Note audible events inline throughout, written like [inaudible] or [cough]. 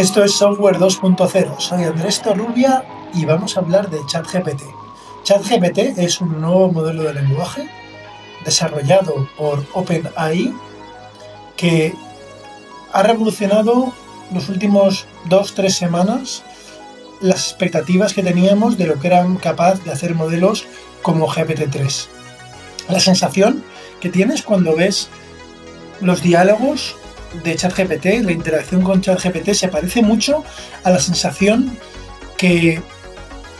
Esto es Software 2.0. Soy Andrés Torrubia y vamos a hablar de ChatGPT. ChatGPT es un nuevo modelo de lenguaje desarrollado por OpenAI que ha revolucionado los últimos 2-3 semanas las expectativas que teníamos de lo que eran capaces de hacer modelos como GPT-3. La sensación que tienes cuando ves los diálogos de ChatGPT, la interacción con ChatGPT se parece mucho a la sensación que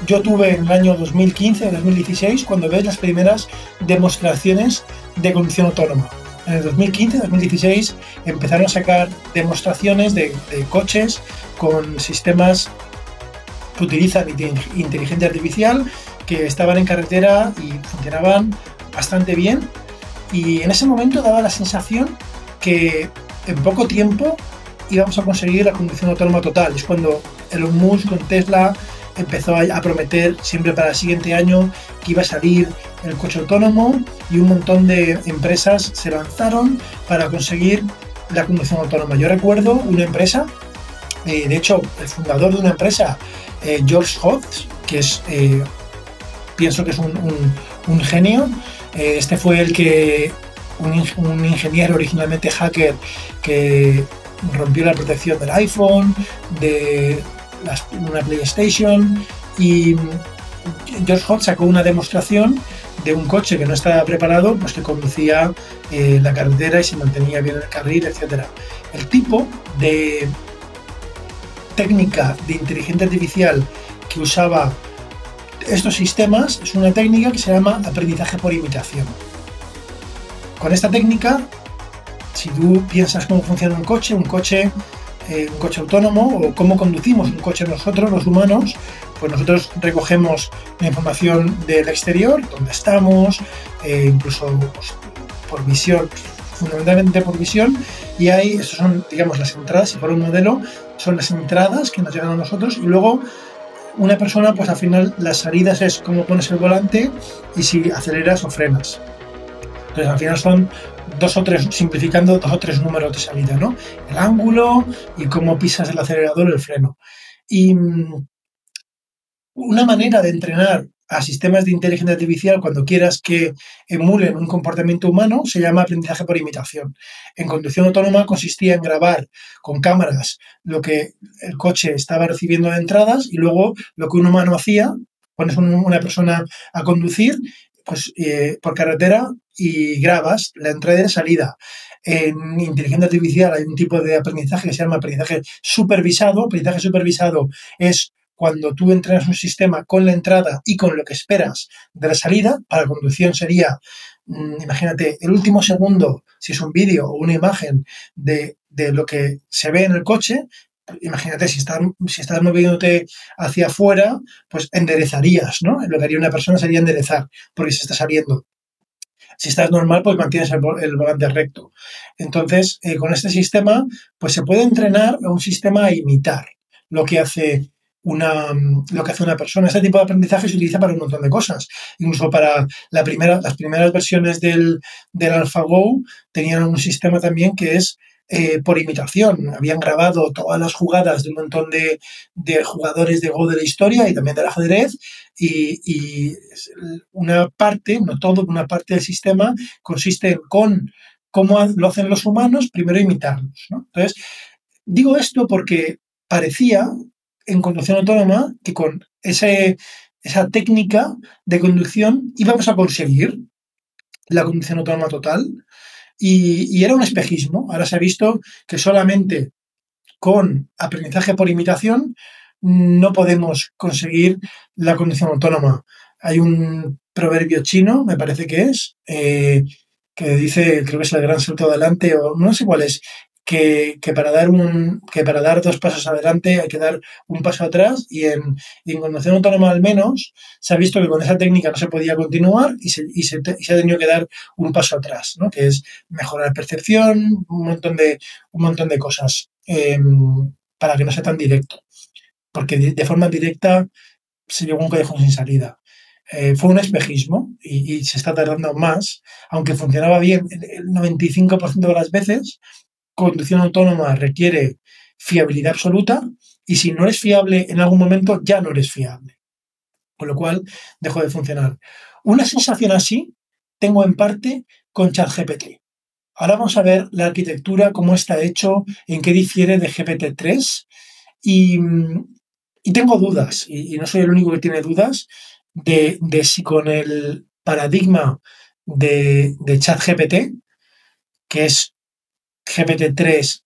yo tuve en el año 2015-2016 cuando ves las primeras demostraciones de conducción autónoma. En el 2015-2016 empezaron a sacar demostraciones de, coches con sistemas que utilizan inteligencia artificial que estaban en carretera y funcionaban bastante bien. Y en ese momento daba la sensación que en poco tiempo íbamos a conseguir la conducción autónoma total. Es cuando Elon Musk con Tesla empezó a prometer siempre para el siguiente año que iba a salir el coche autónomo y un montón de empresas se lanzaron para conseguir la conducción autónoma. Yo recuerdo una empresa, eh, de hecho el fundador de una empresa, eh, George Hotz, que es, eh, pienso que es un genio, este fue el que un, ingeniero originalmente hacker que rompió la protección del iPhone, de una PlayStation y George Hotz sacó una demostración de un coche que no estaba preparado, pues que conducía eh, la carretera y se mantenía bien en el carril, etc. El tipo de técnica de inteligencia artificial que usaba estos sistemas es una técnica que se llama aprendizaje por imitación. Con esta técnica, si tú piensas cómo funciona un coche, un coche, eh, un coche autónomo o cómo conducimos un coche nosotros, los humanos, pues nosotros recogemos la información del exterior, dónde estamos, eh, incluso pues, por visión, fundamentalmente por visión, y ahí, estas son, digamos, las entradas, si fuera un modelo, son las entradas que nos llegan a nosotros, y luego una persona, pues al final las salidas es cómo pones el volante y si aceleras o frenas. Al final son dos o tres, simplificando, dos o tres números de salida, ¿no? El ángulo y cómo pisas el acelerador el freno. Y mm, una manera de entrenar a sistemas de inteligencia artificial cuando quieras que emulen un comportamiento humano se llama aprendizaje por imitación. En conducción autónoma consistía en grabar con cámaras lo que el coche estaba recibiendo de entradas y luego lo que un humano hacía, pones una persona a conducir pues, eh, por carretera y grabas la entrada y la salida. En inteligencia artificial hay un tipo de aprendizaje que se llama aprendizaje supervisado. Aprendizaje supervisado es cuando tú entrenas un sistema con la entrada y con lo que esperas de la salida. Para conducción sería, mm, imagínate, el último segundo, si es un vídeo o una imagen de, de lo que se ve en el coche, imagínate, si estás, si estás moviéndote hacia afuera, pues enderezarías, ¿no? Lo que haría una persona sería enderezar, porque se está saliendo. Si estás normal, pues mantienes el, volante recto. Entonces, eh, con este sistema, pues se puede entrenar a un sistema a imitar lo que hace una, lo que hace una persona. Este tipo de aprendizaje se utiliza para un montón de cosas. Incluso para la primera, las primeras versiones del, del AlphaGo tenían un sistema también que es eh, por imitación. Habían grabado todas las jugadas de un montón de, jugadores de Go de la historia y también del ajedrez y, una parte, no todo, una parte del sistema consiste en con cómo lo hacen los humanos, primero imitarlos. Entonces, digo esto porque parecía en conducción autónoma que con esa técnica de conducción íbamos a conseguir la conducción autónoma total, y, era un espejismo. Ahora se ha visto que solamente con aprendizaje por imitación no podemos conseguir la condición autónoma. Hay un proverbio chino, me parece que es, eh, que dice, creo que es el gran salto adelante, o no sé cuál es, que, para dar un, que para dar dos pasos adelante hay que dar un paso atrás y en, en conducción autónoma al menos se ha visto que con esa técnica no se podía continuar y se, y se, ha tenido que dar un paso atrás, ¿no? que es mejorar percepción, un montón de, un montón de cosas em, para que no sea tan directo. Porque de, forma directa se llegó a un callejón sin salida. Eh, fue un espejismo y, y, se está tardando más, aunque funcionaba bien el 95% de las veces, conducción autónoma requiere fiabilidad absoluta y si no eres fiable en algún momento, ya no eres fiable. Con lo cual, dejó de funcionar. Una sensación así tengo en parte con ChatGPT. Ahora vamos a ver la arquitectura, cómo está hecho, en qué difiere de GPT-3 y, tengo dudas, y, no soy el único que tiene dudas, de, si con el paradigma de, de ChatGPT, que es GPT-3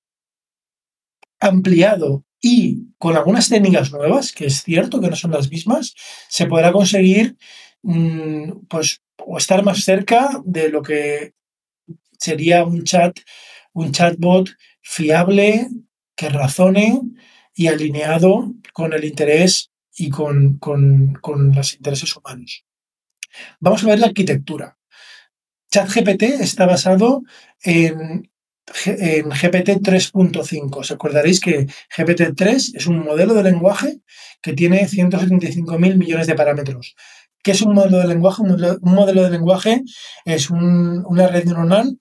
ampliado y con algunas técnicas nuevas, que es cierto que no son las mismas, se podrá conseguir mm, pues, o estar más cerca de lo que sería un chat, un chatbot fiable, que razone y alineado con el interés y con, los intereses humanos. Vamos a ver la arquitectura. ChatGPT está basado en, en GPT 3.5. Os acordaréis que GPT 3 es un modelo de lenguaje que tiene 175.000 millones de parámetros. ¿Qué es un modelo de lenguaje? Un modelo, de lenguaje es una red neuronal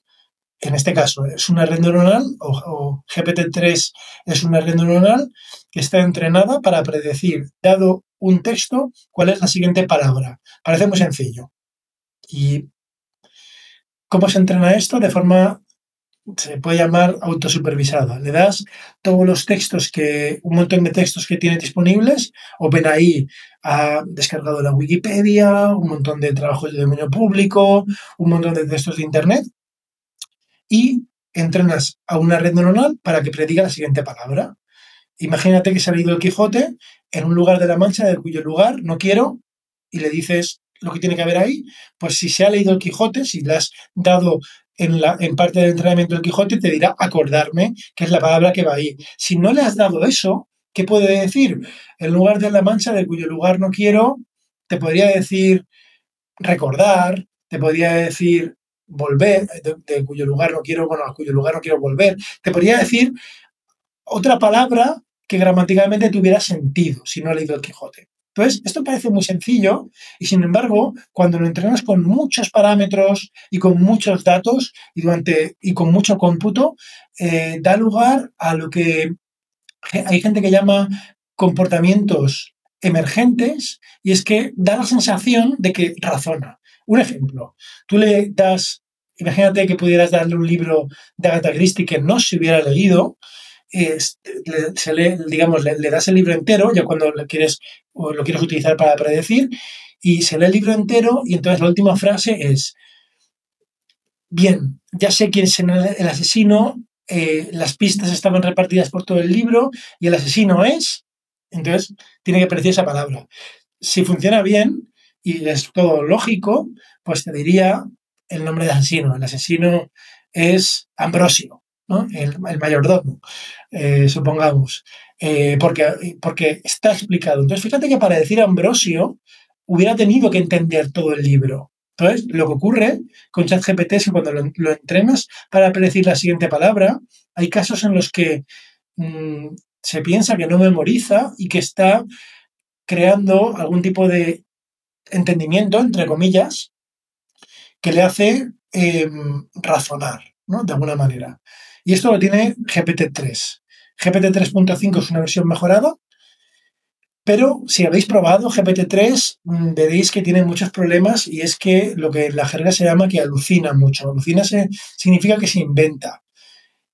en este caso es una red neuronal o, GPT-3 es una red neuronal que está entrenada para predecir, dado un texto, cuál es la siguiente palabra. Parece muy sencillo. ¿Y cómo se entrena esto? De forma, se puede llamar autosupervisada. Le das todos los textos que, un montón de textos que tiene disponibles, OpenAI ha descargado la Wikipedia, un montón de trabajos de dominio público, un montón de textos de Internet, y entrenas a una red neuronal para que prediga la siguiente palabra. Imagínate que se ha leído el Quijote en un lugar de la Mancha de cuyo lugar no quiero y le dices lo que tiene que haber ahí, pues si se ha leído el Quijote, si le has dado en, parte del entrenamiento del Quijote, te dirá acordarme, que es la palabra que va ahí. Si no le has dado eso, ¿qué puede decir? En lugar de la Mancha de cuyo lugar no quiero, te podría decir recordar, te podría decir volver, de, cuyo lugar no quiero, bueno, a cuyo lugar no quiero volver. Te podría decir otra palabra que gramaticalmente tuviera sentido si no he leído el Quijote. Entonces, esto parece muy sencillo y sin embargo, cuando lo entrenas con muchos parámetros y con muchos datos y, durante, y con mucho cómputo, eh, da lugar a lo que hay gente que llama comportamientos emergentes y es que da la sensación de que razona. Un ejemplo, tú le das Imagínate que pudieras darle un libro de Agatha Christie que no se hubiera leído, le, digamos, le, das el libro entero, ya cuando lo quieres, o lo quieres utilizar para predecir, y se lee el libro entero y entonces la última frase es, bien, ya sé quién es el asesino, eh, las pistas estaban repartidas por todo el libro y el asesino es, entonces tiene que predecir esa palabra. Si funciona bien y es todo lógico, pues te diría el nombre de asesino. El asesino es Ambrosio, el, mayordomo, eh, supongamos, eh, porque, porque está explicado. Entonces, fíjate que para decir Ambrosio hubiera tenido que entender todo el libro. Entonces, lo que ocurre con ChatGPT es que cuando lo, entrenas para predecir la siguiente palabra, hay casos en los que mm, se piensa que no memoriza y que está creando algún tipo de entendimiento, entre comillas, que le hace em, razonar, ¿no? De alguna manera. Y esto lo tiene GPT-3. GPT 3.5 es una versión mejorada, pero si habéis probado GPT-3, mm, veréis que tiene muchos problemas y es que lo que en la jerga se llama que alucina mucho. Alucina significa que se inventa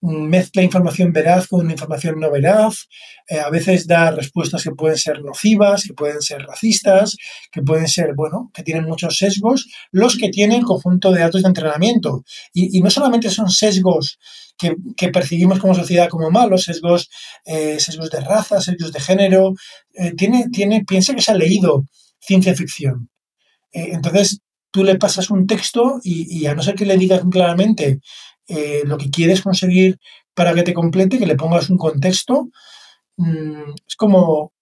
mezcla información veraz con información no veraz, eh, a veces da respuestas que pueden ser nocivas, que pueden ser racistas, que pueden ser, bueno, que tienen muchos sesgos, los que tienen conjunto de datos de entrenamiento. Y, no solamente son sesgos que, percibimos como sociedad como malos, sesgos, eh, sesgos de raza, sesgos de género, eh, tiene, tiene, piensa que se ha leído ciencia ficción. entonces, tú le pasas un texto y, y a no ser que le digas claramente eh, lo que quieres conseguir para que te complete, que le pongas un contexto, mm, es como,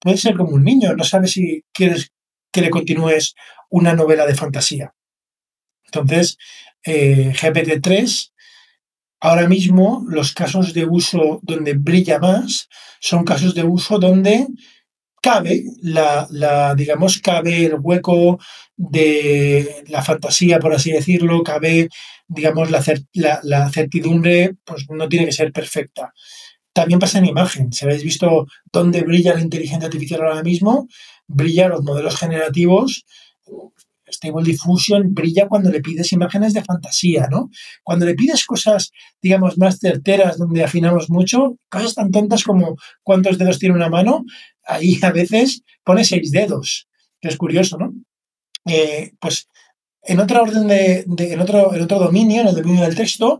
puede ser como un niño, no sabes si quieres que le continúes una novela de fantasía. Entonces, eh, GPT-3, ahora mismo los casos de uso donde brilla más son casos de uso donde cabe la, la, digamos, cabe el hueco de la fantasía, por así decirlo, cabe, digamos, la, la, certidumbre, pues no tiene que ser perfecta. También pasa en imagen. Si habéis visto dónde brilla la inteligencia artificial ahora mismo, brilla los modelos generativos. Stable Diffusion brilla cuando le pides imágenes de fantasía, ¿no? Cuando le pides cosas, digamos, más certeras, donde afinamos mucho, cosas tan tontas como cuántos dedos tiene una mano, ahí a veces pone seis dedos, que es curioso, ¿no? Eh, pues en otra orden de, en, otro, en otro dominio, en el dominio del texto,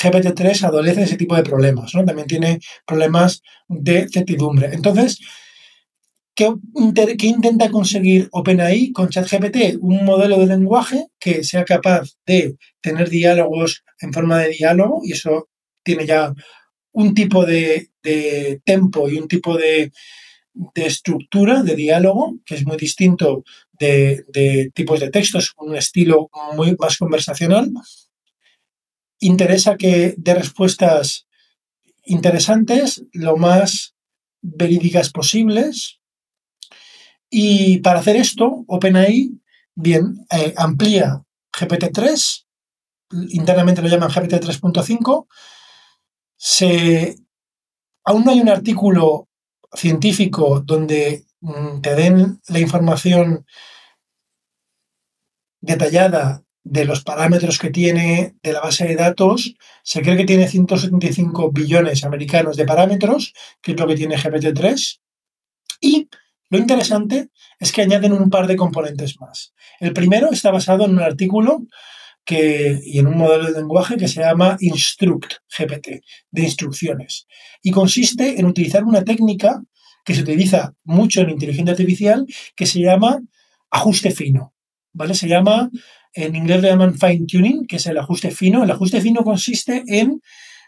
GPT-3 adolece ese tipo de problemas, ¿no? También tiene problemas de certidumbre. Entonces, ¿qué, ¿qué, intenta conseguir OpenAI con ChatGPT? Un modelo de lenguaje que sea capaz de tener diálogos en forma de diálogo, y eso tiene ya un tipo de, de tempo y un tipo de, de estructura de diálogo que es muy distinto de, tipos de textos, un estilo muy más conversacional. Interesa que dé respuestas interesantes, lo más verídicas posibles. Y para hacer esto, OpenAI, bien, eh, amplía GPT-3, internamente lo llaman GPT 3.5. Se, aún no hay un artículo científico donde mm, te den la información detallada de los parámetros que tiene de la base de datos, se cree que tiene 175 billones americanos de parámetros, que es lo que tiene GPT-3. Y lo interesante es que añaden un par de componentes más. El primero está basado en un artículo que, y en un modelo de lenguaje que se llama Instruct GPT, de instrucciones. Y consiste en utilizar una técnica que se utiliza mucho en inteligencia artificial que se llama ajuste fino. ¿vale? Se llama, en inglés lo llaman fine tuning, que es el ajuste fino. El ajuste fino consiste en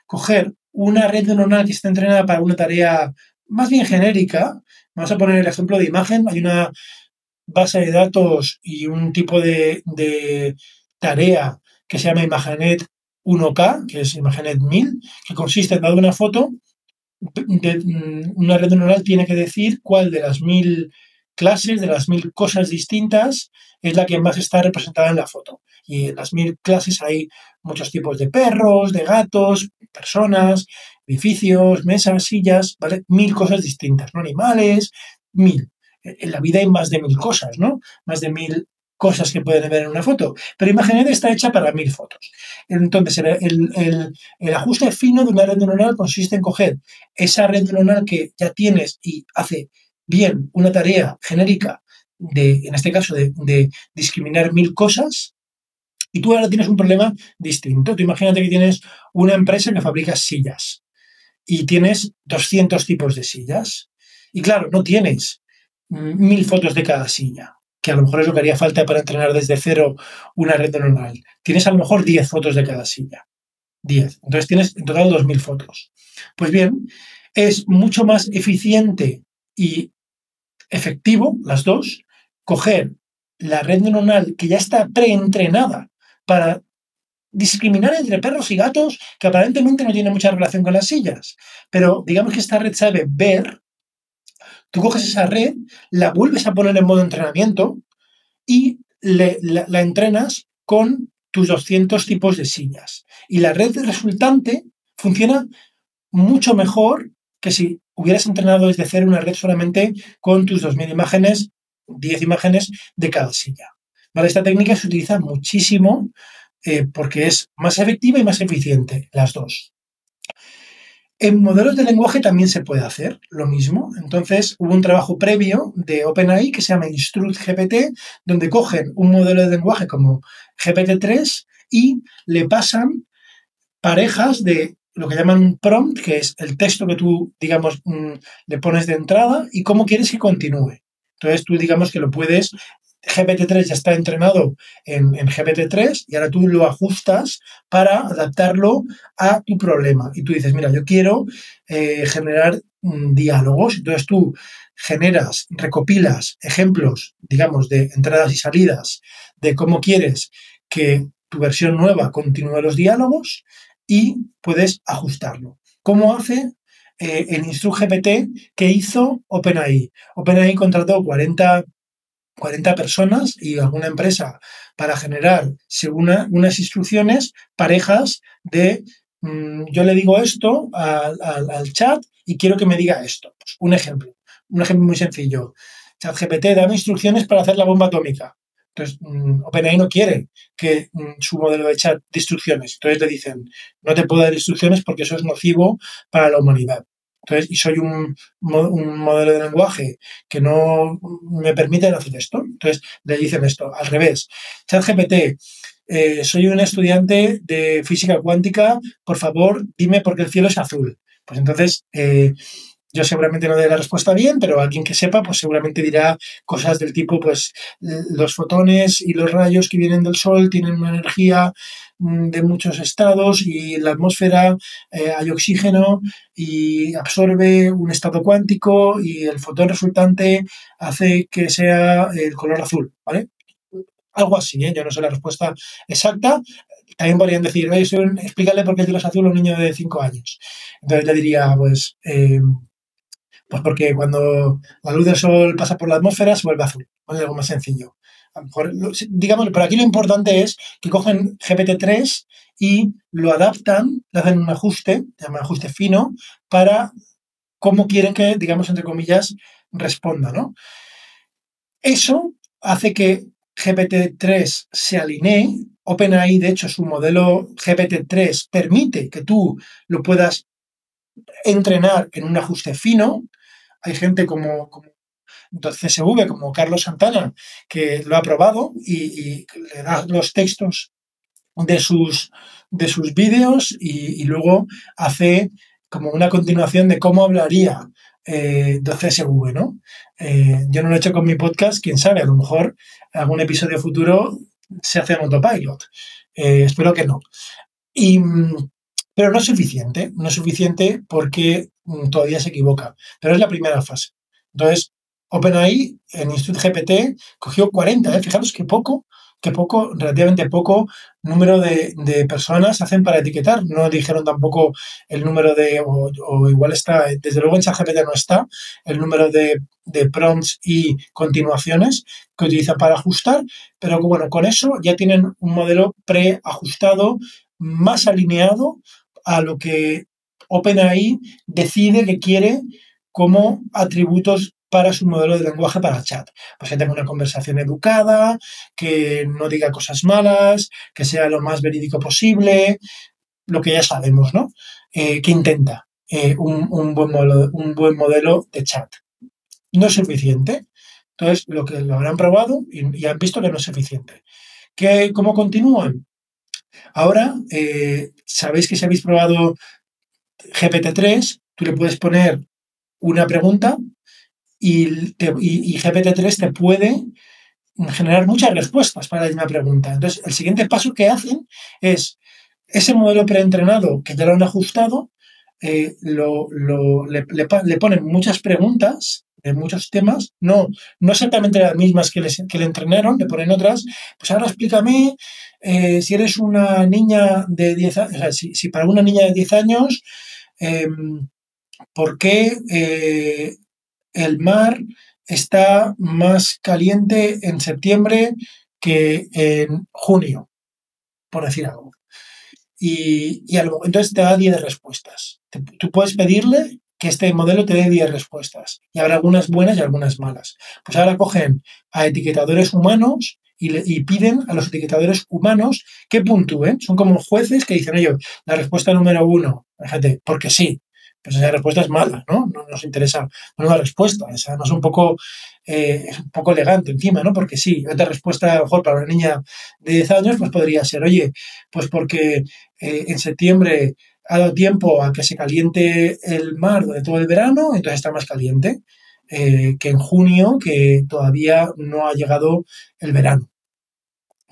coger una red neuronal que está entrenada para una tarea más bien genérica. Vamos a poner el ejemplo de imagen. Hay una base de datos y un tipo de, tarea que se llama Imagenet 1K, que es Imagenet 1000, que consiste en dar una foto, de, mm, una red neuronal tiene que decir cuál de las mil clases, de las mil cosas distintas, es la que más está representada en la foto. Y en las mil clases hay muchos tipos de perros, de gatos, personas, edificios, mesas, sillas, ¿vale? Mil cosas distintas, ¿no? Animales, mil. En la vida hay más de mil cosas, ¿no? Más de mil cosas que pueden ver en una foto. Pero Imagenet está hecha para mil fotos. Entonces, el, el, ajuste fino de una red neuronal consiste en coger esa red neuronal que ya tienes y hace bien una tarea genérica de, en este caso, de, discriminar mil cosas, y tú ahora tienes un problema distinto. Tú imagínate que tienes una empresa que fabrica sillas y tienes 200 tipos de sillas. Y claro, no tienes mil fotos de cada silla, que a lo mejor es lo que haría falta para entrenar desde cero una red neuronal. Tienes a lo mejor 10 fotos de cada silla. 10. Entonces tienes en total 2.000 fotos. Pues bien, es mucho más eficiente y efectivo, las dos, coger la red neuronal que ya está preentrenada para discriminar entre perros y gatos, que aparentemente no tiene mucha relación con las sillas, pero digamos que esta red sabe ver, tú coges esa red, la vuelves a poner en modo entrenamiento y la, entrenas con tus 200 tipos de sillas. Y la red resultante funciona mucho mejor que si hubieras entrenado desde cero una red solamente con tus 2.000 imágenes 10 imágenes de cada silla. Esta técnica se utiliza muchísimo eh, porque es más efectiva y más eficiente, las dos. En modelos de lenguaje también se puede hacer lo mismo. Entonces, hubo un trabajo previo de OpenAI que se llama Instruct GPT, donde cogen un modelo de lenguaje como GPT-3 y le pasan parejas de lo que llaman un prompt, que es el texto que tú, digamos, mm, le pones de entrada y cómo quieres que continúe. Entonces tú digamos que lo puedes, GPT-3 ya está entrenado en, GPT-3 y ahora tú lo ajustas para adaptarlo a tu problema. Y tú dices, mira, yo quiero eh, generar mm, diálogos. Entonces tú generas, recopilas ejemplos, digamos, de entradas y salidas, de cómo quieres que tu versión nueva continúe los diálogos y puedes ajustarlo. ¿Cómo hace eh, el GPT que hizo OpenAI. OpenAI contrató 40, 40 personas y alguna empresa para generar, según unas instrucciones, parejas de mm, yo le digo esto al, chat y quiero que me diga esto. Pues un ejemplo, un ejemplo muy sencillo. ChatGPT, dame instrucciones para hacer la bomba atómica. Entonces, mm, OpenAI no quiere que mm, su modelo de chat de instrucciones. Entonces le dicen, no te puedo dar instrucciones porque eso es nocivo para la humanidad. Entonces, y soy un, modelo de lenguaje que no me permite hacer esto. Entonces, le dicen esto, al revés. ChatGPT, eh, soy un estudiante de física cuántica, por favor, dime por qué el cielo es azul. Pues entonces, eh, yo seguramente no daré la respuesta bien, pero alguien que sepa, pues seguramente dirá cosas del tipo, pues los fotones y los rayos que vienen del Sol tienen una energía de muchos estados y en la atmósfera eh, hay oxígeno y absorbe un estado cuántico y el fotón resultante hace que sea el color azul, ¿vale? Algo así, ¿eh? yo no sé la respuesta exacta. También podrían decir, explícale por qué el es azul a un niño de 5 años. Entonces le diría, pues, eh, pues porque cuando la luz del sol pasa por la atmósfera se vuelve azul. Es algo más sencillo. Digamos, pero aquí lo importante es que cogen GPT-3 y lo adaptan, le hacen un ajuste, llama ajuste fino, para cómo quieren que, digamos, entre comillas, responda, ¿no? Eso hace que GPT-3 se alinee. OpenAI, de hecho, su modelo GPT-3 permite que tú lo puedas entrenar en un ajuste fino, hay gente como CSV, como Carlos Santana, que lo ha probado y, le da los textos de sus, de sus vídeos y, luego hace como una continuación de cómo hablaría eh, de CSV, ¿no? Eh, yo no lo he hecho con mi podcast, quién sabe, a lo mejor algún episodio futuro se hace en autopilot. Eh, espero que no. Y, pero no es suficiente, no es suficiente porque mm, todavía se equivoca. Pero es la primera fase. Entonces, OpenAI en Instituto GPT cogió 40, ¿eh? fijaros qué poco, qué poco, relativamente poco número de, personas hacen para etiquetar. No dijeron tampoco el número de, o, igual está, desde luego en ChatGPT no está, el número de, de, prompts y continuaciones que utilizan para ajustar, pero bueno, con eso ya tienen un modelo preajustado, más alineado a lo que OpenAI decide que quiere como atributos para su modelo de lenguaje para chat. Pues que tenga una conversación educada, que no diga cosas malas, que sea lo más verídico posible, lo que ya sabemos, ¿no? Eh, que intenta eh, un, buen modelo, un buen modelo de chat. No es suficiente. Entonces, lo que lo habrán probado y, han visto que no es suficiente. ¿Qué, ¿Cómo continúan? Ahora, eh, sabéis que si habéis probado GPT-3, tú le puedes poner una pregunta y, GPT-3 te puede generar muchas respuestas para la misma pregunta. Entonces, el siguiente paso que hacen es ese modelo preentrenado que ya lo han ajustado, eh, le, ponen muchas preguntas de muchos temas, no, no exactamente las mismas que, que le entrenaron, le ponen otras, pues ahora explícame eh, si eres una niña de 10 años, si, para una niña de 10 años, em, ¿por qué eh, el mar está más caliente en septiembre que en junio? Por decir algo. Y, entonces te da 10 respuestas. tú puedes pedirle que este modelo te dé 10 respuestas. Y habrá algunas buenas y algunas malas. Pues ahora cogen a etiquetadores humanos y, piden a los etiquetadores humanos que puntúen. Son como jueces que dicen ellos, la respuesta número uno, fíjate, porque sí. Pues esa respuesta es mala, ¿no? No nos interesa una respuesta. Es además un poco, eh, un poco elegante encima, ¿no? Porque sí, otra respuesta a lo mejor para una niña de 10 años, pues podría ser, oye, pues porque eh, en septiembre ha dado tiempo a que se caliente el mar de todo el verano, entonces está más caliente eh, que en junio, que todavía no ha llegado el verano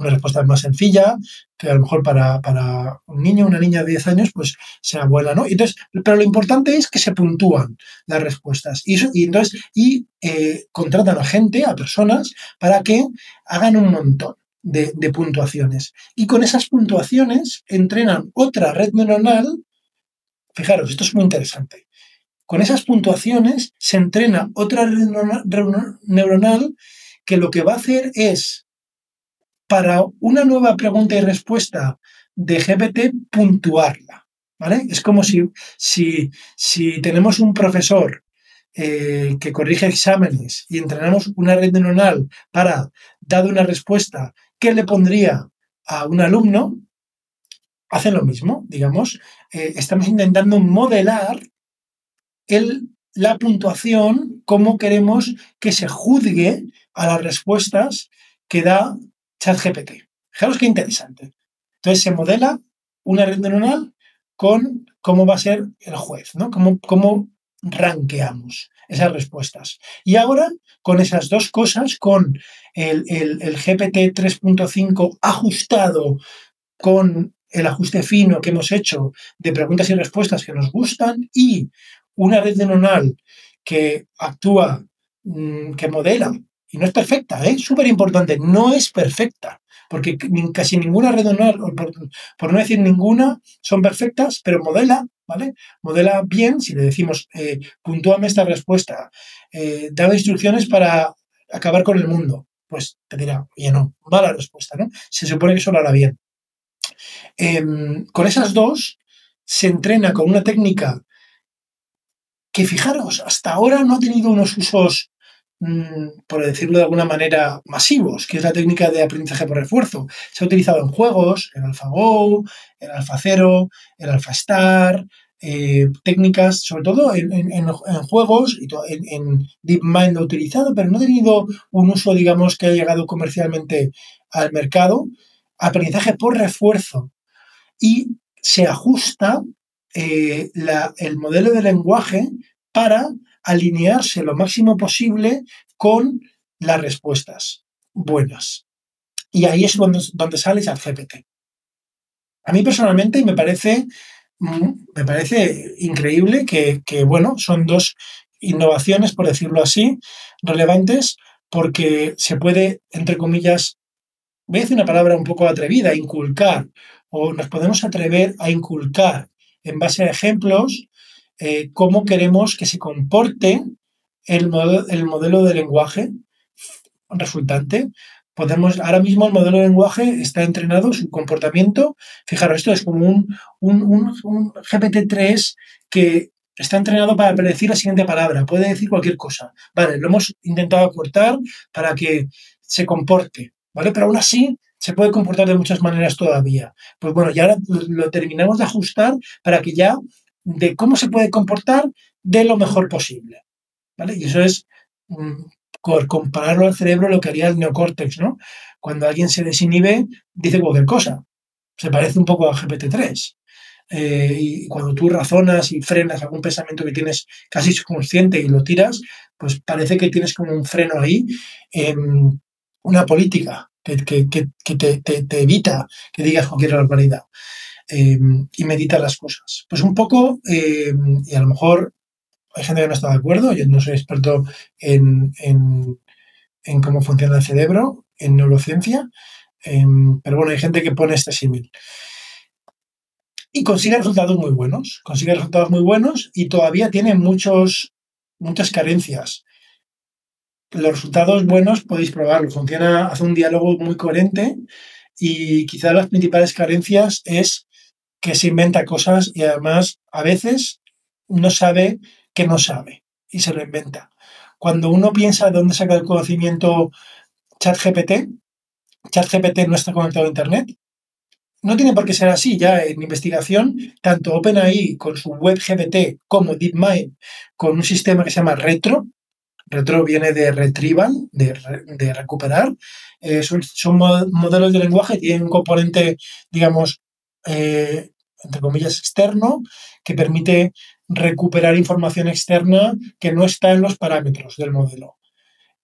una respuesta más sencilla, que a lo mejor para, un niño una niña de 10 años, pues sea buena, ¿no? Entonces, pero lo importante es que se puntúan las respuestas. Y, y entonces, y eh, contratan a gente, a personas, para que hagan un montón. De, de puntuaciones. Y con esas puntuaciones entrenan otra red neuronal. Fijaros, esto es muy interesante. Con esas puntuaciones se entrena otra red neuronal que lo que va a hacer es para una nueva pregunta y respuesta de GPT puntuarla. ¿Vale? Es como si, si, si tenemos un profesor eh, que corrige exámenes y entrenamos una red neuronal para, dar una respuesta, ¿qué le pondría a un alumno? Hacen lo mismo, digamos. Eh, estamos intentando modelar el, la puntuación, cómo queremos que se juzgue a las respuestas que da ChatGPT. Fijaros qué interesante. Entonces se modela una red neuronal con cómo va a ser el juez, ¿no? Cómo, cómo ranqueamos esas respuestas. Y ahora, con esas dos cosas, con el, el GPT 3.5 ajustado con el ajuste fino que hemos hecho de preguntas y respuestas que nos gustan y una red neuronal que actúa, mm, que modela, y no es perfecta, ¿eh? súper importante, no es perfecta, porque casi ninguna red neuronal, por, no decir ninguna, son perfectas, pero modela, ¿vale? Modela bien, si le decimos, eh, puntúame esta respuesta, eh, dame instrucciones para acabar con el mundo, pues te dirá, oye, no, mala respuesta, ¿no? Se supone que eso lo hará bien. Em, con esas dos se entrena con una técnica que fijaros, hasta ahora no ha tenido unos usos, por decirlo de alguna manera, masivos, que es la técnica de aprendizaje por refuerzo. Se ha utilizado en juegos, en AlphaGo, en AlphaZero, en AlphaStar, eh, técnicas, sobre todo en, juegos, y en, en, DeepMind lo ha utilizado, pero no ha tenido un uso, digamos, que ha llegado comercialmente al mercado. Aprendizaje por refuerzo. Y se ajusta eh, el modelo de lenguaje para alinearse lo máximo posible con las respuestas buenas. Y ahí es donde, donde sale GPT. A mí personalmente me parece, mm, me parece increíble que, que, bueno, son dos innovaciones, por decirlo así, relevantes, porque se puede, entre comillas, voy a decir una palabra un poco atrevida, inculcar, o nos podemos atrever a inculcar en base a ejemplos, eh, cómo queremos que se comporte el, modelo, el modelo de lenguaje resultante. Podemos, ahora mismo el modelo de lenguaje está entrenado, su comportamiento, fijaros, esto es como un, un, GPT-3 que está entrenado para predecir la siguiente palabra, puede decir cualquier cosa. Vale, lo hemos intentado acortar para que se comporte, ¿vale? Pero aún así se puede comportar de muchas maneras todavía. Pues bueno, ya lo terminamos de ajustar para que ya de cómo se puede comportar de lo mejor posible. ¿Vale? Y eso es mm, compararlo al cerebro lo que haría el neocórtex, ¿no? Cuando alguien se desinhibe, dice cualquier cosa. Se parece un poco a GPT-3. Eh, y cuando tú razonas y frenas algún pensamiento que tienes casi subconsciente y lo tiras, pues parece que tienes como un freno ahí, una política que, te, evita que digas cualquier barbaridad em, y medita las cosas. Pues un poco, em, y a lo mejor hay gente que no está de acuerdo, yo no soy experto en, cómo funciona el cerebro, en neurociencia, em, pero bueno, hay gente que pone este símil. Y consigue resultados muy buenos, consigue resultados muy buenos y todavía tiene muchos, muchas carencias los resultados buenos podéis probarlo. Funciona, hace un diálogo muy coherente y quizá las principales carencias es que se inventa cosas y además a veces no sabe que no sabe y se lo inventa. Cuando uno piensa de dónde saca el conocimiento ChatGPT, ChatGPT no está conectado a Internet. No tiene por qué ser así. Ya en investigación, tanto OpenAI con su web GPT como DeepMind con un sistema que se llama Retro, Retro viene de retrieval, de, recuperar. Eh, son, modelos de lenguaje, tienen un componente, digamos, eh, entre comillas, externo, que permite recuperar información externa que no está en los parámetros del modelo.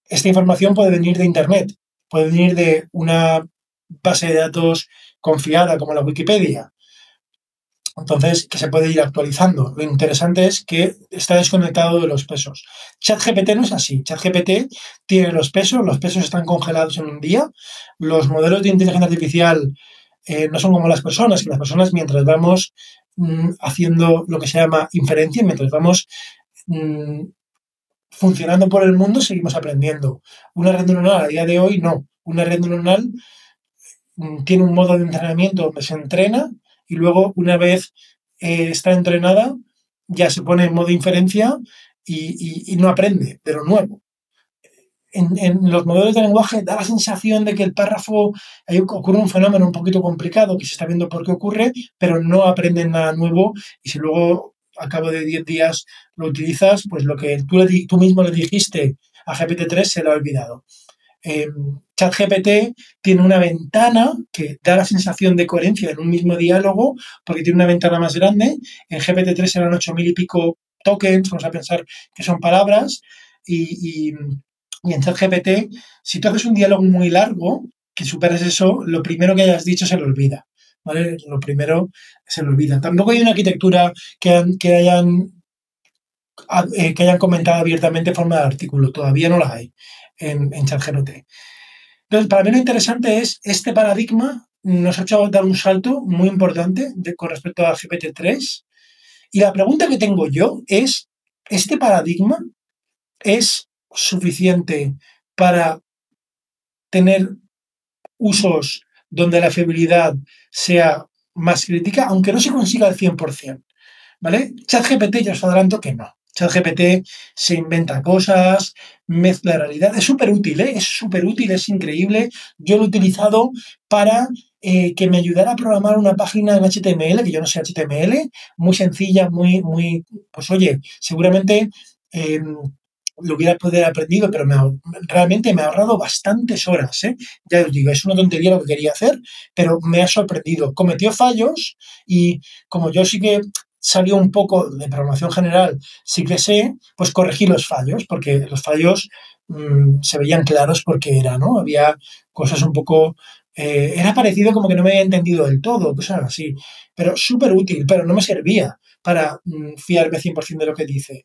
Esta información puede venir de Internet, puede venir de una base de datos confiada como la Wikipedia, entonces, que se puede ir actualizando. Lo interesante es que está desconectado de los pesos. ChatGPT no es así. ChatGPT tiene los pesos, los pesos están congelados en un día. Los modelos de inteligencia artificial eh, no son como las personas, que las personas mientras vamos mm, haciendo lo que se llama inferencia, mientras vamos mm, funcionando por el mundo, seguimos aprendiendo. Una red neuronal a día de hoy no. Una red neuronal mm, tiene un modo de entrenamiento donde se entrena y luego una vez eh, está entrenada, ya se pone en modo inferencia y, no aprende de lo nuevo. En, los modelos de lenguaje da la sensación de que el párrafo, ahí ocurre un fenómeno un poquito complicado que se está viendo por qué ocurre, pero no aprenden nada nuevo y si luego a cabo de 10 días lo utilizas, pues lo que tú, tú mismo le dijiste a GPT-3 se lo ha olvidado. Eh, ChatGPT tiene una ventana que da la sensación de coherencia en un mismo diálogo porque tiene una ventana más grande. En GPT-3 eran 8.000 y pico tokens, vamos a pensar que son palabras. Y, en ChatGPT, si tú haces un diálogo muy largo, que superes eso, lo primero que hayas dicho se lo olvida. ¿vale? Lo primero se lo olvida. Tampoco hay una arquitectura que, hayan eh, que hayan comentado abiertamente en forma de artículo. Todavía no la hay en, en ChatGPT. Entonces, para mí lo interesante es este paradigma nos ha hecho dar un salto muy importante con respecto a GPT-3. Y la pregunta que tengo yo es, ¿este paradigma es suficiente para tener usos donde la fiabilidad sea más crítica, aunque no se consiga al 100%? ¿Vale? ChatGPT ya os adelanto que no. ChatGPT se inventa cosas, mezcla realidad. Es súper útil, ¿eh? es súper útil, es increíble. Yo lo he utilizado para eh, que me ayudara a programar una página en HTML, que yo no sé HTML, muy sencilla, muy, muy, pues oye, seguramente em, lo hubiera podido haber aprendido, pero realmente me ha ahorrado bastantes horas. ¿eh? Ya os digo, es una tontería lo que quería hacer, pero me ha sorprendido. Cometió fallos y como yo sí que salió un poco de programación general, sí que sé, pues corregí los fallos, porque los fallos mm, se veían claros porque era, ¿no? Había cosas un poco... Eh, era parecido como que no me había entendido del todo, cosas así, pero súper útil, pero no me servía para mm, fiarme 100% de lo que dice.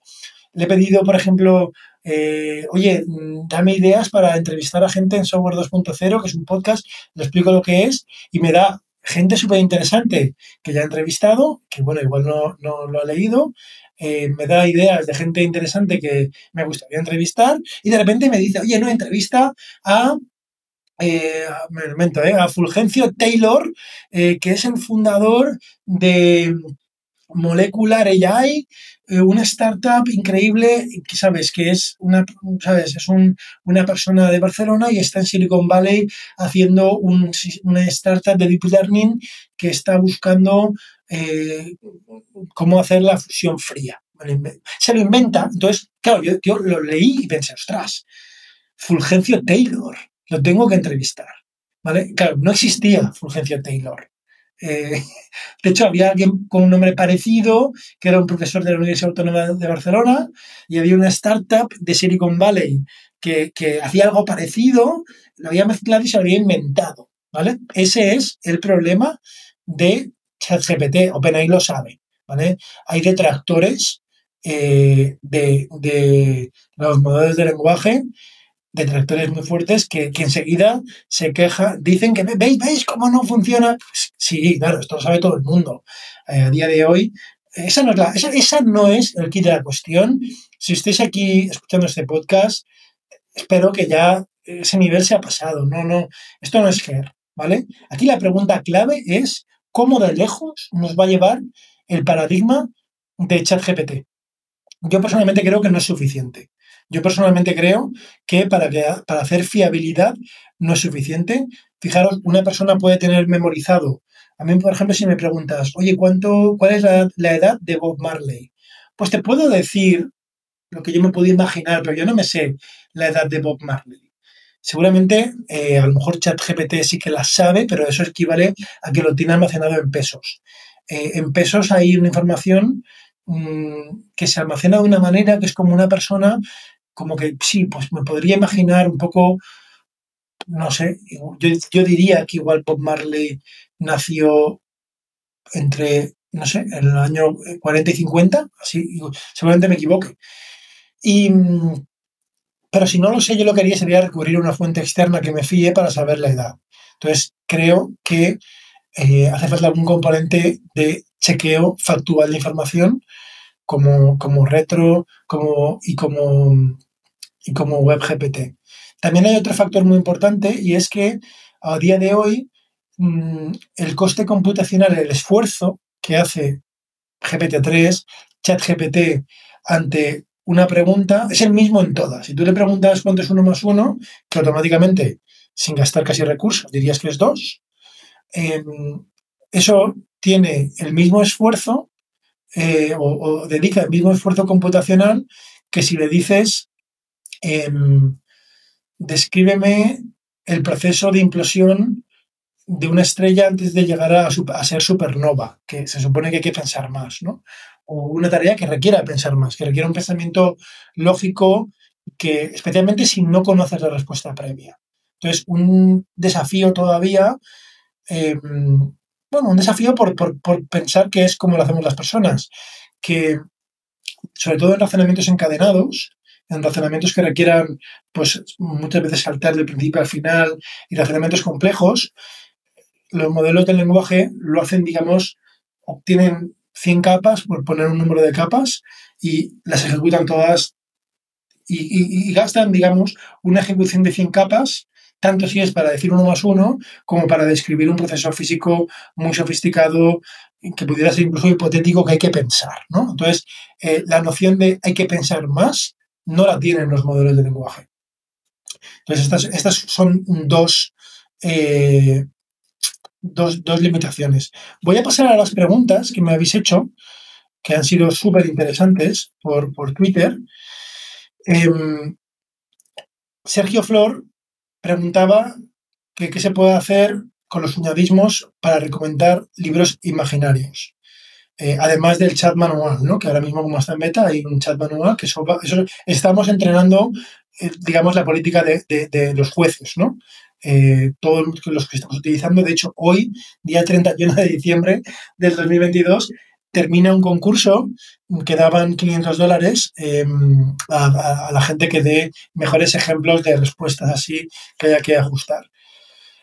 Le he pedido, por ejemplo, eh, oye, mm, dame ideas para entrevistar a gente en Software 2.0, que es un podcast, le explico lo que es y me da gente súper interesante que ya he entrevistado, que bueno, igual no, lo ha leído, eh, me da ideas de gente interesante que me gustaría entrevistar y de repente me dice, oye, no, entrevista a eh, me invento, a Fulgencio Taylor, que es el fundador de Molecular AI, una startup increíble que sabes que es una, sabes, es una persona de Barcelona y está en Silicon Valley haciendo una startup de deep learning que está buscando eh, cómo hacer la fusión fría. Se lo inventa. Entonces, claro, yo, yo lo leí y pensé, ostras, Fulgencio Taylor, lo tengo que entrevistar. ¿Vale? Claro, no existía Fulgencio Taylor. Eh, [laughs] de hecho, había alguien con un nombre parecido, que era un profesor de la Universidad Autónoma de Barcelona, y había una startup de Silicon Valley que, hacía algo parecido, lo había mezclado y se lo había inventado. ¿vale? Ese es el problema de ChatGPT. OpenAI lo sabe. ¿vale? Hay detractores eh, de, de los modelos de lenguaje detractores muy fuertes que, enseguida se quejan, dicen que veis, veis cómo no funciona. Sí, claro, esto lo sabe todo el mundo. Eh, a día de hoy, esa no, es la, esa, no es el kit de la cuestión. Si estáis aquí escuchando este podcast, espero que ya ese nivel se ha pasado. No, no, esto no es GER, ¿vale? Aquí la pregunta clave es cómo de lejos nos va a llevar el paradigma de ChatGPT. Yo personalmente creo que no es suficiente. Yo personalmente creo que para, para hacer fiabilidad no es suficiente. Fijaros, una persona puede tener memorizado. A mí, por ejemplo, si me preguntas, oye, ¿cuánto, ¿cuál es la, edad de Bob Marley? Pues te puedo decir lo que yo me puedo imaginar, pero yo no me sé la edad de Bob Marley. Seguramente, eh, a lo mejor ChatGPT sí que la sabe, pero eso equivale a que lo tiene almacenado en pesos. Eh, en pesos hay una información mm, que se almacena de una manera que es como una persona como que sí, pues me podría imaginar un poco, no sé, yo, diría que igual Bob Marley nació entre, no sé, en el año 40 y 50, así, seguramente me equivoque. Y, pero si no lo sé, yo lo que haría sería recurrir a una fuente externa que me fíe para saber la edad. Entonces, creo que eh, hace falta algún componente de chequeo factual de información como, como retro como, y, como, y como WebGPT. También hay otro factor muy importante y es que a día de hoy mm, el coste computacional, el esfuerzo que hace GPT-3, ChatGPT ante una pregunta, es el mismo en todas. Si tú le preguntas cuánto es uno más uno, que automáticamente, sin gastar casi recursos, dirías que es dos, em, eso tiene el mismo esfuerzo eh, o, dedica el mismo esfuerzo computacional que si le dices, em, descríbeme el proceso de implosión de una estrella antes de llegar a, ser supernova, que se supone que hay que pensar más, ¿no? O una tarea que requiera pensar más, que requiera un pensamiento lógico, que especialmente si no conoces la respuesta previa. Entonces, un desafío todavía, em, bueno, un desafío por, pensar que es como lo hacemos las personas, que sobre todo en razonamientos encadenados, en razonamientos que requieran, pues muchas veces saltar del principio al final y razonamientos complejos, los modelos de lenguaje lo hacen, digamos, obtienen 100 capas, por poner un número de capas, y las ejecutan todas y, gastan, digamos, una ejecución de 100 capas, tanto si es para decir uno más uno, como para describir un proceso físico muy sofisticado, que pudiera ser incluso hipotético, que hay que pensar. ¿no? Entonces, eh, la noción de hay que pensar más no la tienen los modelos de lenguaje. Entonces, estas, estas son dos eh, dos, limitaciones. Voy a pasar a las preguntas que me habéis hecho, que han sido súper interesantes por, Twitter. Em, Sergio Flor preguntaba qué se puede hacer con los cuñadismos para recomendar libros imaginarios. Eh, además del chat manual, ¿no? que ahora mismo como está en beta hay un chat manual que eso, estamos entrenando, eh, digamos, la política de, de, los jueces, ¿no? eh, todos los que estamos utilizando. De hecho, hoy, día 31 de diciembre del 2022, termina un concurso que daban 500 dólares em, a, la gente que dé mejores ejemplos de respuestas así que haya que ajustar.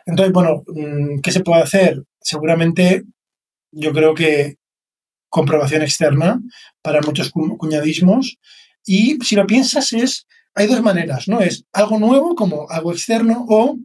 Entonces, bueno, mm, ¿qué se puede hacer? Seguramente yo creo que comprobación externa para muchos cuñadismos y si lo piensas es, hay dos maneras, ¿no? Es algo nuevo como algo externo o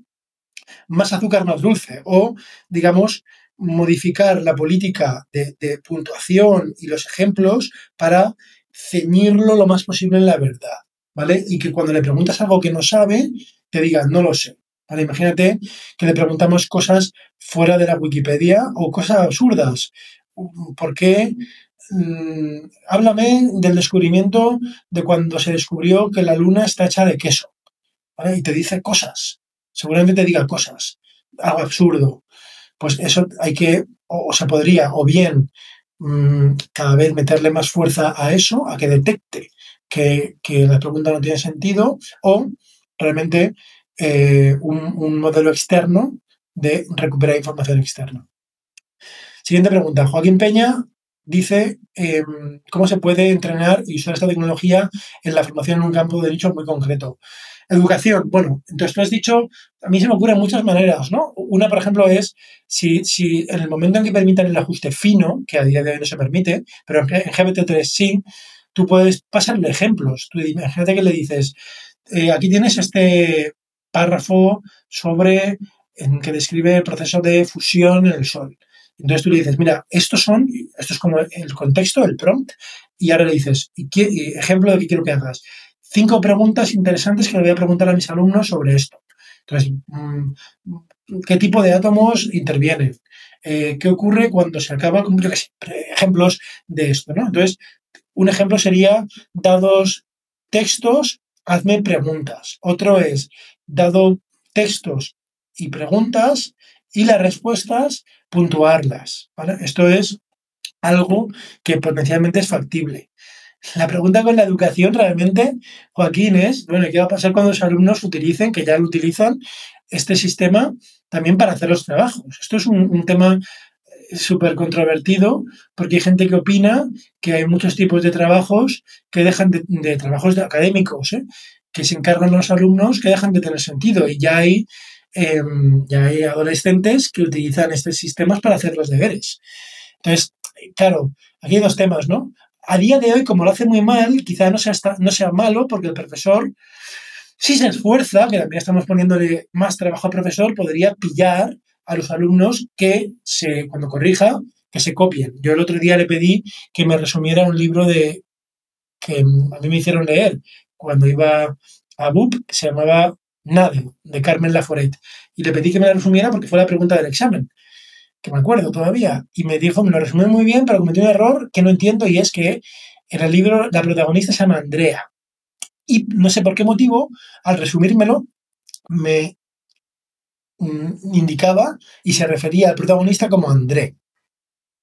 más azúcar, más dulce, o, digamos, modificar la política de, puntuación y los ejemplos para ceñirlo lo más posible en la verdad, ¿vale? Y que cuando le preguntas algo que no sabe, te diga, no lo sé. ¿Vale? Imagínate que le preguntamos cosas fuera de la Wikipedia o cosas absurdas. ¿Por qué? Mm, háblame del descubrimiento de cuando se descubrió que la luna está hecha de queso. ¿vale? Y te dice cosas seguramente te diga cosas, algo absurdo. Pues eso hay que, o, se podría, o bien mm, cada vez meterle más fuerza a eso, a que detecte que, la pregunta no tiene sentido, o realmente eh, un, modelo externo de recuperar información externa. Siguiente pregunta. Joaquín Peña dice em, cómo se puede entrenar y usar esta tecnología en la formación en un campo de nicho muy concreto. Educación, bueno, entonces tú has dicho, a mí se me ocurren muchas maneras, ¿no? Una, por ejemplo, es si, en el momento en que permitan el ajuste fino, que a día de hoy no se permite, pero en GPT-3 sí, tú puedes pasarle ejemplos. Imagínate que le dices, eh, aquí tienes este párrafo sobre en que describe el proceso de fusión en el Sol. Entonces tú le dices, mira, estos son, esto es como el contexto, el prompt, y ahora le dices, ejemplo de qué quiero que hagas cinco preguntas interesantes que le voy a preguntar a mis alumnos sobre esto. Entonces, mm, ¿qué tipo de átomos intervienen? Eh, ¿Qué ocurre cuando se acaba con ejemplos de esto? ¿no? Entonces, un ejemplo sería, dados textos, hazme preguntas. Otro es, dado textos y preguntas y las respuestas, puntuarlas. Esto es algo que potencialmente es factible. La pregunta con la educación realmente, Joaquín, es, bueno, ¿qué va a pasar cuando los alumnos utilicen, que ya lo utilizan, este sistema también para hacer los trabajos? Esto es un, tema eh, súper controvertido porque hay gente que opina que hay muchos tipos de trabajos que dejan de, trabajos académicos, ¿eh? que se encargan los alumnos que dejan de tener sentido y ya hay, em, ya hay adolescentes que utilizan estos sistemas para hacer los deberes. Entonces, claro, aquí hay dos temas, ¿no? a día de hoy, como lo hace muy mal, quizá no sea, no sea malo, porque el profesor, si se esfuerza, que también estamos poniéndole más trabajo al profesor, podría pillar a los alumnos que se, cuando corrija, que se copien. Yo el otro día le pedí que me resumiera un libro de que a mí me hicieron leer cuando iba a BUP, que se llamaba Nada, de Carmen Laforet. Y le pedí que me la resumiera porque fue la pregunta del examen, que me acuerdo todavía. Y me dijo, me lo resumió muy bien, pero cometió un error que no entiendo y es que en el libro la protagonista se llama Andrea. Y no sé por qué motivo, al resumírmelo, me indicaba y se refería al protagonista como André.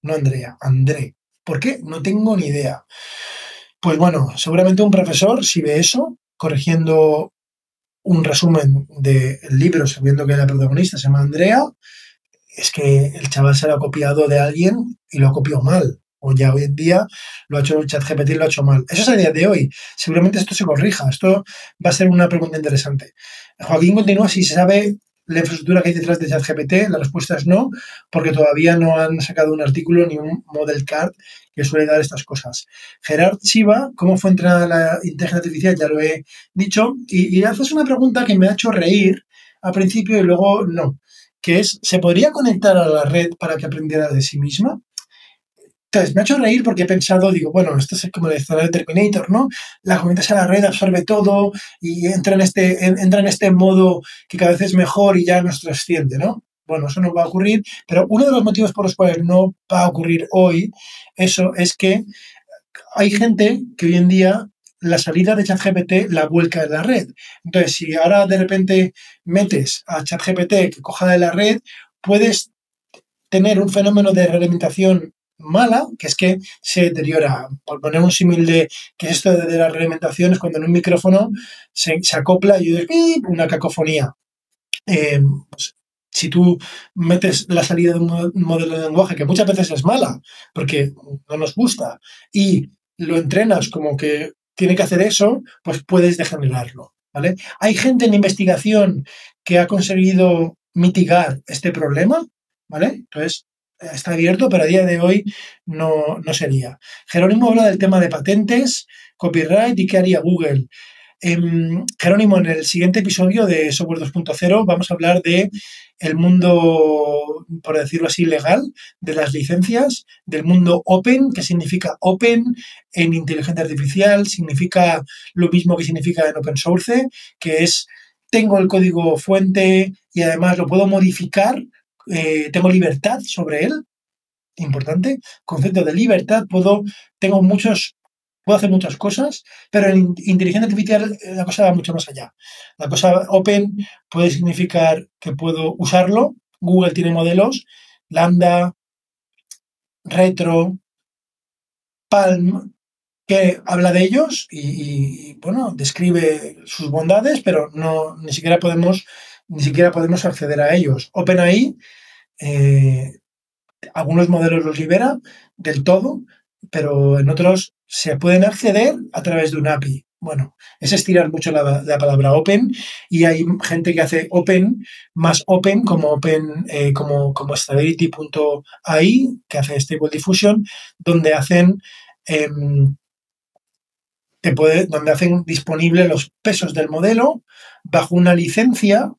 No Andrea, André. ¿Por qué? No tengo ni idea. Pues bueno, seguramente un profesor, si ve eso, corrigiendo un resumen del libro sabiendo que la protagonista se llama Andrea, es que el chaval se lo ha copiado de alguien y lo ha copiado mal. O ya hoy en día lo ha hecho el chat GPT y lo ha hecho mal. Eso es a día de hoy. Seguramente esto se corrija. Esto va a ser una pregunta interesante. Joaquín continúa si se sabe la infraestructura que hay detrás de ChatGPT? La respuesta es no, porque todavía no han sacado un artículo ni un model card que suele dar estas cosas. Gerard Chiva, ¿cómo fue entrenada la inteligencia artificial? Ya lo he dicho. Y, haces una pregunta que me ha hecho reír al principio y luego no, que es, ¿se podría conectar a la red para que aprendiera de sí misma? Entonces, me ha hecho reír porque he pensado, digo, bueno, esto es como el escenario de Terminator, ¿no? La conectas a la red, absorbe todo y entra en, este, entra en este modo que cada vez es mejor y ya nos trasciende, ¿no? Bueno, eso no va a ocurrir, pero uno de los motivos por los cuales no va a ocurrir hoy eso es que hay gente que hoy en día la salida de ChatGPT la vuelca en la red. Entonces, si ahora de repente metes a ChatGPT que coja de la red, puedes tener un fenómeno de realimentación mala, que es que se deteriora. Por poner un símil de que esto de, las realimentaciones, cuando en un micrófono se, acopla y una cacofonía. Eh, pues, si tú metes la salida de un modelo de lenguaje, que muchas veces es mala, porque no nos gusta, y lo entrenas como que tiene que hacer eso, pues puedes degenerarlo. ¿vale? Hay gente en investigación que ha conseguido mitigar este problema, ¿vale? Entonces, está abierto, pero a día de hoy no, no sería. Jerónimo habla del tema de patentes, copyright y qué haría Google. Em, Jerónimo, en el siguiente episodio de Software 2.0 vamos a hablar de el mundo, por decirlo así, legal, de las licencias, del mundo open, que significa open en inteligencia artificial, significa lo mismo que significa en open source, que es tengo el código fuente y además lo puedo modificar eh, tengo libertad sobre él, importante, concepto de libertad, puedo, tengo muchos, puedo hacer muchas cosas, pero en inteligencia artificial eh, la cosa va mucho más allá. La cosa open puede significar que puedo usarlo, Google tiene modelos, Lambda, Retro, Palm, que habla de ellos y, bueno, describe sus bondades, pero no, ni siquiera podemos ni siquiera podemos acceder a ellos. OpenAI, eh, algunos modelos los libera del todo, pero en otros se pueden acceder a través de un API. Bueno, es estirar mucho la, palabra open y hay gente que hace open más open como open eh, como, stability.ai que hace stable diffusion donde hacen em, puede, donde hacen disponible los pesos del modelo bajo una licencia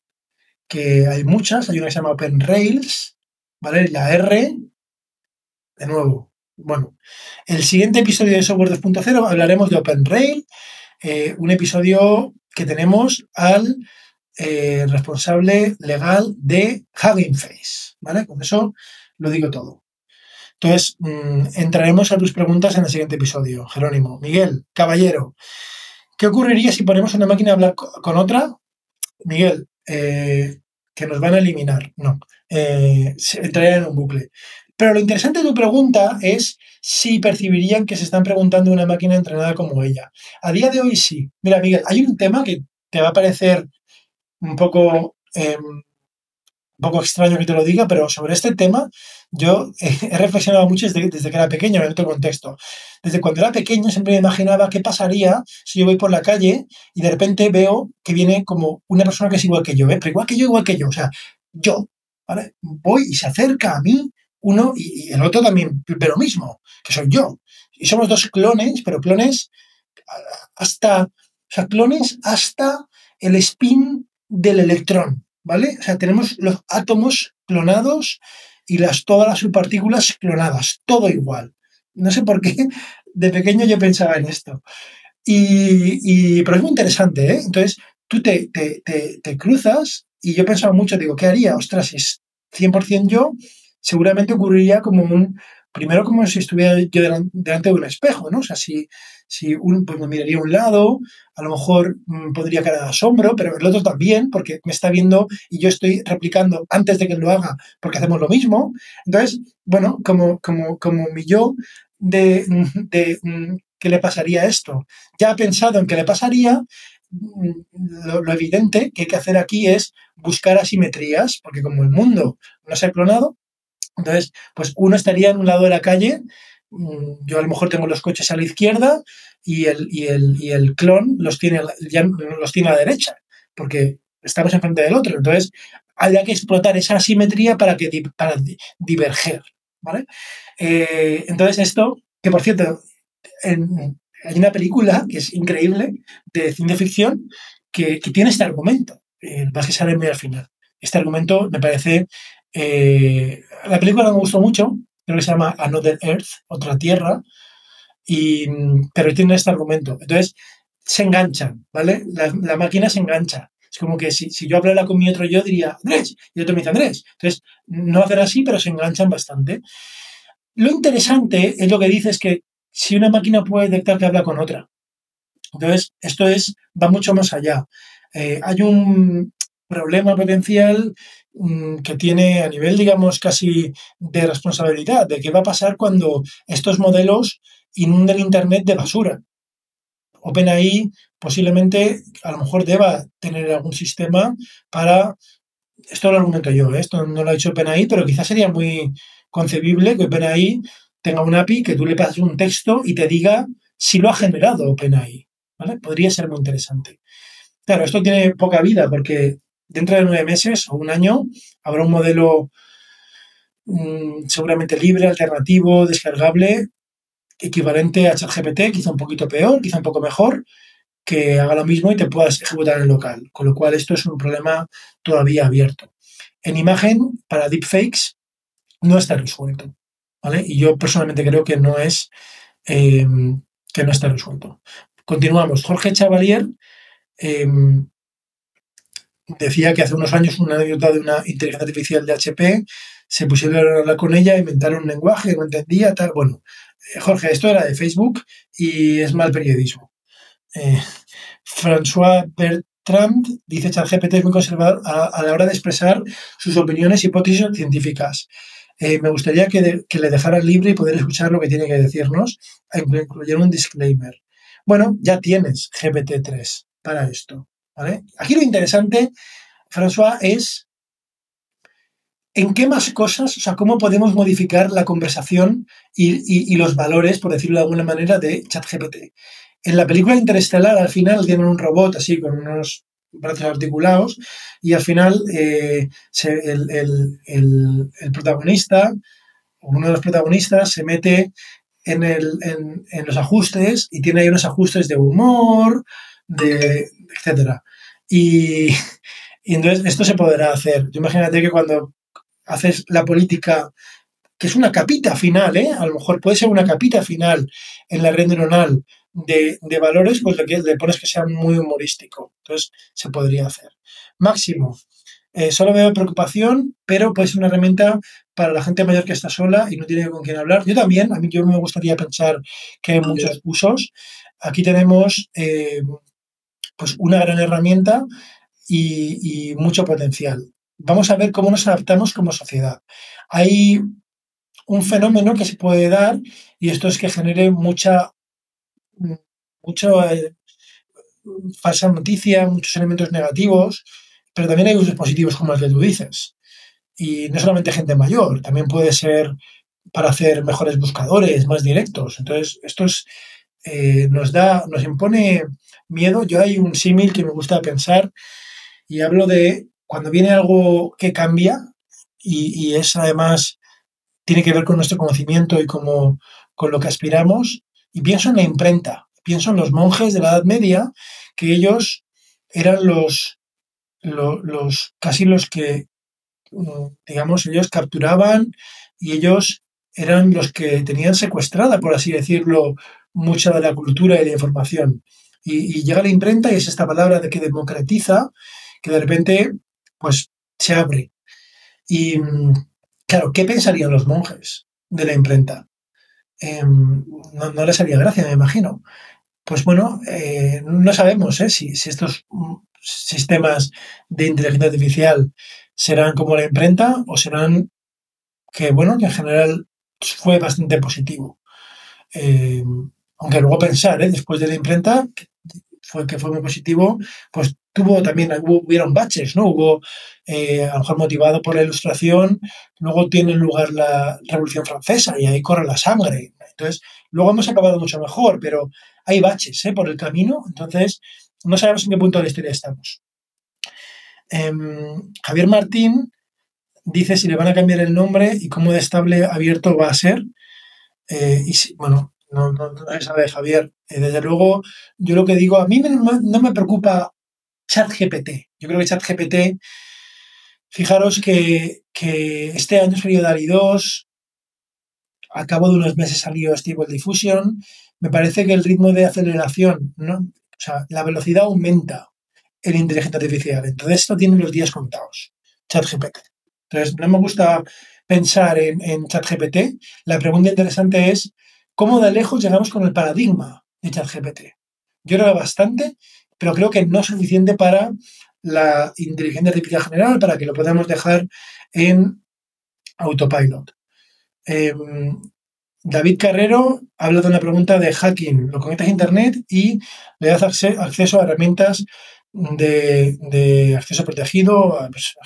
que hay muchas, hay una que se llama Open Rails, ¿vale? La R, de nuevo, bueno, el siguiente episodio de Software 2.0 hablaremos de Open Rail, eh, un episodio que tenemos al eh, responsable legal de Hugging Face, ¿vale? Con eso lo digo todo. Entonces, mm, entraremos a tus preguntas en el siguiente episodio. Jerónimo, Miguel, caballero, ¿qué ocurriría si ponemos una máquina a hablar con otra? Miguel, eh, que nos van a eliminar. No, eh, entrarían en un bucle. Pero lo interesante de tu pregunta es si percibirían que se están preguntando una máquina entrenada como ella. A día de hoy sí. Mira, Miguel, hay un tema que te va a parecer un poco em, un poco extraño que te lo diga, pero sobre este tema yo [laughs] he reflexionado mucho desde, que era pequeño, en otro contexto. Desde cuando era pequeño siempre me imaginaba qué pasaría si yo voy por la calle y de repente veo que viene como una persona que es igual que yo, ¿eh? pero igual que yo, igual que yo, o sea, yo. Voy y se acerca a mí uno y, el otro también pero mismo, que soy yo. Y somos dos clones, pero clones hasta, o sea, clones hasta el spin del electrón. ¿vale? O sea, tenemos los átomos clonados y las, todas las subpartículas clonadas, todo igual. No sé por qué [laughs] de pequeño yo pensaba en esto. Y, pero es muy interesante, ¿eh? Entonces, tú te, te, cruzas y yo pensaba mucho, digo, ¿qué haría? Ostras, es 100% yo, seguramente ocurriría como un, primero como si estuviera yo delante de un espejo, ¿no? O sea, si, si un, pues me miraría a un lado, a lo mejor mm, podría caer de asombro, pero el otro también, porque me está viendo y yo estoy replicando antes de que lo haga, porque hacemos lo mismo. Entonces, bueno, como, como, como mi yo de, [laughs] de mm, qué le pasaría esto, ya ha pensado en qué le pasaría, mm, lo, lo, evidente que hay que hacer aquí es buscar asimetrías, porque como el mundo no se ha clonado, entonces, pues uno estaría en un lado de la calle, mm, yo a lo mejor tengo los coches a la izquierda y el, y el, y el clon los tiene, ya los tiene a la derecha, porque estamos enfrente del otro. Entonces, habría que explotar esa asimetría para, que, para diverger. ¿vale? Eh, entonces, esto, que por cierto, hay una película que es increíble de ciencia ficción que, que tiene este argumento. Eh, más que sale muy al final. Este argumento me parece eh, la película me gustó mucho, creo que se llama Another Earth, Otra Tierra, y, pero tiene este argumento. Entonces, se enganchan, ¿vale? La, máquina se engancha. Es como que si, si, yo hablara con mi otro yo, diría Andrés, y otro me dice Andrés. Entonces, no hacer así, pero se enganchan bastante. Lo interesante es lo que dice es que si una máquina puede detectar que habla con otra. Entonces, esto es, va mucho más allá. Eh, hay un problema potencial Mm, que tiene a nivel, digamos, casi de responsabilidad, de qué va a pasar cuando estos modelos inunden Internet de basura. OpenAI posiblemente a lo mejor deba tener algún sistema para, esto lo argumento yo, ¿eh? esto no lo ha hecho OpenAI, pero quizás sería muy concebible que OpenAI tenga un API que tú le pases un texto y te diga si lo ha generado OpenAI. Podría ser muy interesante. Claro, esto tiene poca vida porque dentro de nueve meses o un año habrá un modelo mm, seguramente libre, alternativo, descargable, equivalente a ChatGPT, quizá un poquito peor, quizá un poco mejor, que haga lo mismo y te puedas ejecutar en local. Con lo cual esto es un problema todavía abierto. En imagen, para deepfakes, no está resuelto. ¿vale? Y yo personalmente creo que no es em, que no está resuelto. Continuamos. Jorge Chavalier em, decía que hace unos años una anécdota de una inteligencia artificial de HP, se pusieron a hablar con ella, inventaron un lenguaje, no entendía, tal. Bueno, eh, Jorge, esto era de Facebook y es mal periodismo. Eh, François Bertrand dice ChatGPT es muy conservador a, la hora de expresar sus opiniones y hipótesis científicas. Eh, me gustaría que, que, le dejaran libre y poder escuchar lo que tiene que decirnos, incluir un disclaimer. Bueno, ya tienes GPT-3 para esto. Aquí lo interesante, François, es en qué más cosas, o sea, cómo podemos modificar la conversación y, los valores, por decirlo de alguna manera, de ChatGPT. En la película Interestelar, al final, tienen un robot así con unos brazos articulados y al final eh, el, protagonista, uno de los protagonistas, se mete en, en, los ajustes y tiene ahí unos ajustes de humor, de, etcétera. [laughs] Y, entonces esto se podrá hacer. imagínate que cuando haces la política, que es una capita final, ¿eh? a lo mejor puede ser una capita final en la red neuronal de, valores, pues le, le, pones que sea muy humorístico. Entonces se podría hacer. Máximo. Eh, solo veo preocupación, pero puede ser una herramienta para la gente mayor que está sola y no tiene con quién hablar. Yo también, a mí yo me gustaría pensar que hay muchos usos. Aquí tenemos eh, pues una gran herramienta y, mucho potencial. Vamos a ver cómo nos adaptamos como sociedad. Hay un fenómeno que se puede dar y esto es que genere mucha, mucho eh, falsa noticia, muchos elementos negativos, pero también hay usos positivos como el que tú dices. Y no solamente gente mayor, también puede ser para hacer mejores buscadores, más directos. Entonces, esto eh, nos da, nos impone miedo, yo hay un símil que me gusta pensar y hablo de cuando viene algo que cambia y, es además, tiene que ver con nuestro conocimiento y como, con lo que aspiramos, y pienso en la imprenta, pienso en los monjes de la Edad Media, que ellos eran los, los, casi los que mm, digamos, ellos capturaban y ellos eran los que tenían secuestrada, por así decirlo, mucha de la cultura y la información. Y, llega la imprenta y es esta palabra de que democratiza, que de repente, pues, se abre. Y, mm, claro, ¿qué pensarían los monjes de la imprenta? Em, no, les haría gracia, me imagino. Pues bueno, eh, no sabemos ¿eh? si, estos mm, sistemas de inteligencia artificial serán como la imprenta o serán que, bueno, que en general fue bastante positivo. Em, aunque luego pensar, ¿eh? después de la imprenta, que fue muy positivo, pues tuvo también, hubo, hubieron baches, ¿no? Hubo, eh, a lo mejor motivado por la ilustración, luego tiene lugar la Revolución Francesa y ahí corre la sangre. Entonces, luego hemos acabado mucho mejor, pero hay baches ¿eh? por el camino, entonces no sabemos en qué punto de la historia estamos. Em, Javier Martín dice si le van a cambiar el nombre y cómo de estable abierto va a ser. Eh, y bueno, no, no, no, sabe, Javier. Eh, desde luego, yo lo que digo, a mí no me preocupa ChatGPT. Yo creo que ChatGPT, fijaros que, este año salió DALI 2, a cabo de unos meses salió Stable Diffusion. Me parece que el ritmo de aceleración, ¿no? o sea, la velocidad aumenta en inteligencia artificial. Entonces, esto tiene los días contados, ChatGPT. Entonces, no me gusta pensar en, en ChatGPT. La pregunta interesante es, ¿cómo de lejos llegamos con el paradigma de ChatGPT? Yo creo que bastante, pero creo que no suficiente para la inteligencia artificial general, para que lo podamos dejar en autopilot. Em, David Carrero habla de una pregunta de hacking. Lo conectas a Internet y le das acceso a herramientas de, acceso protegido, pues,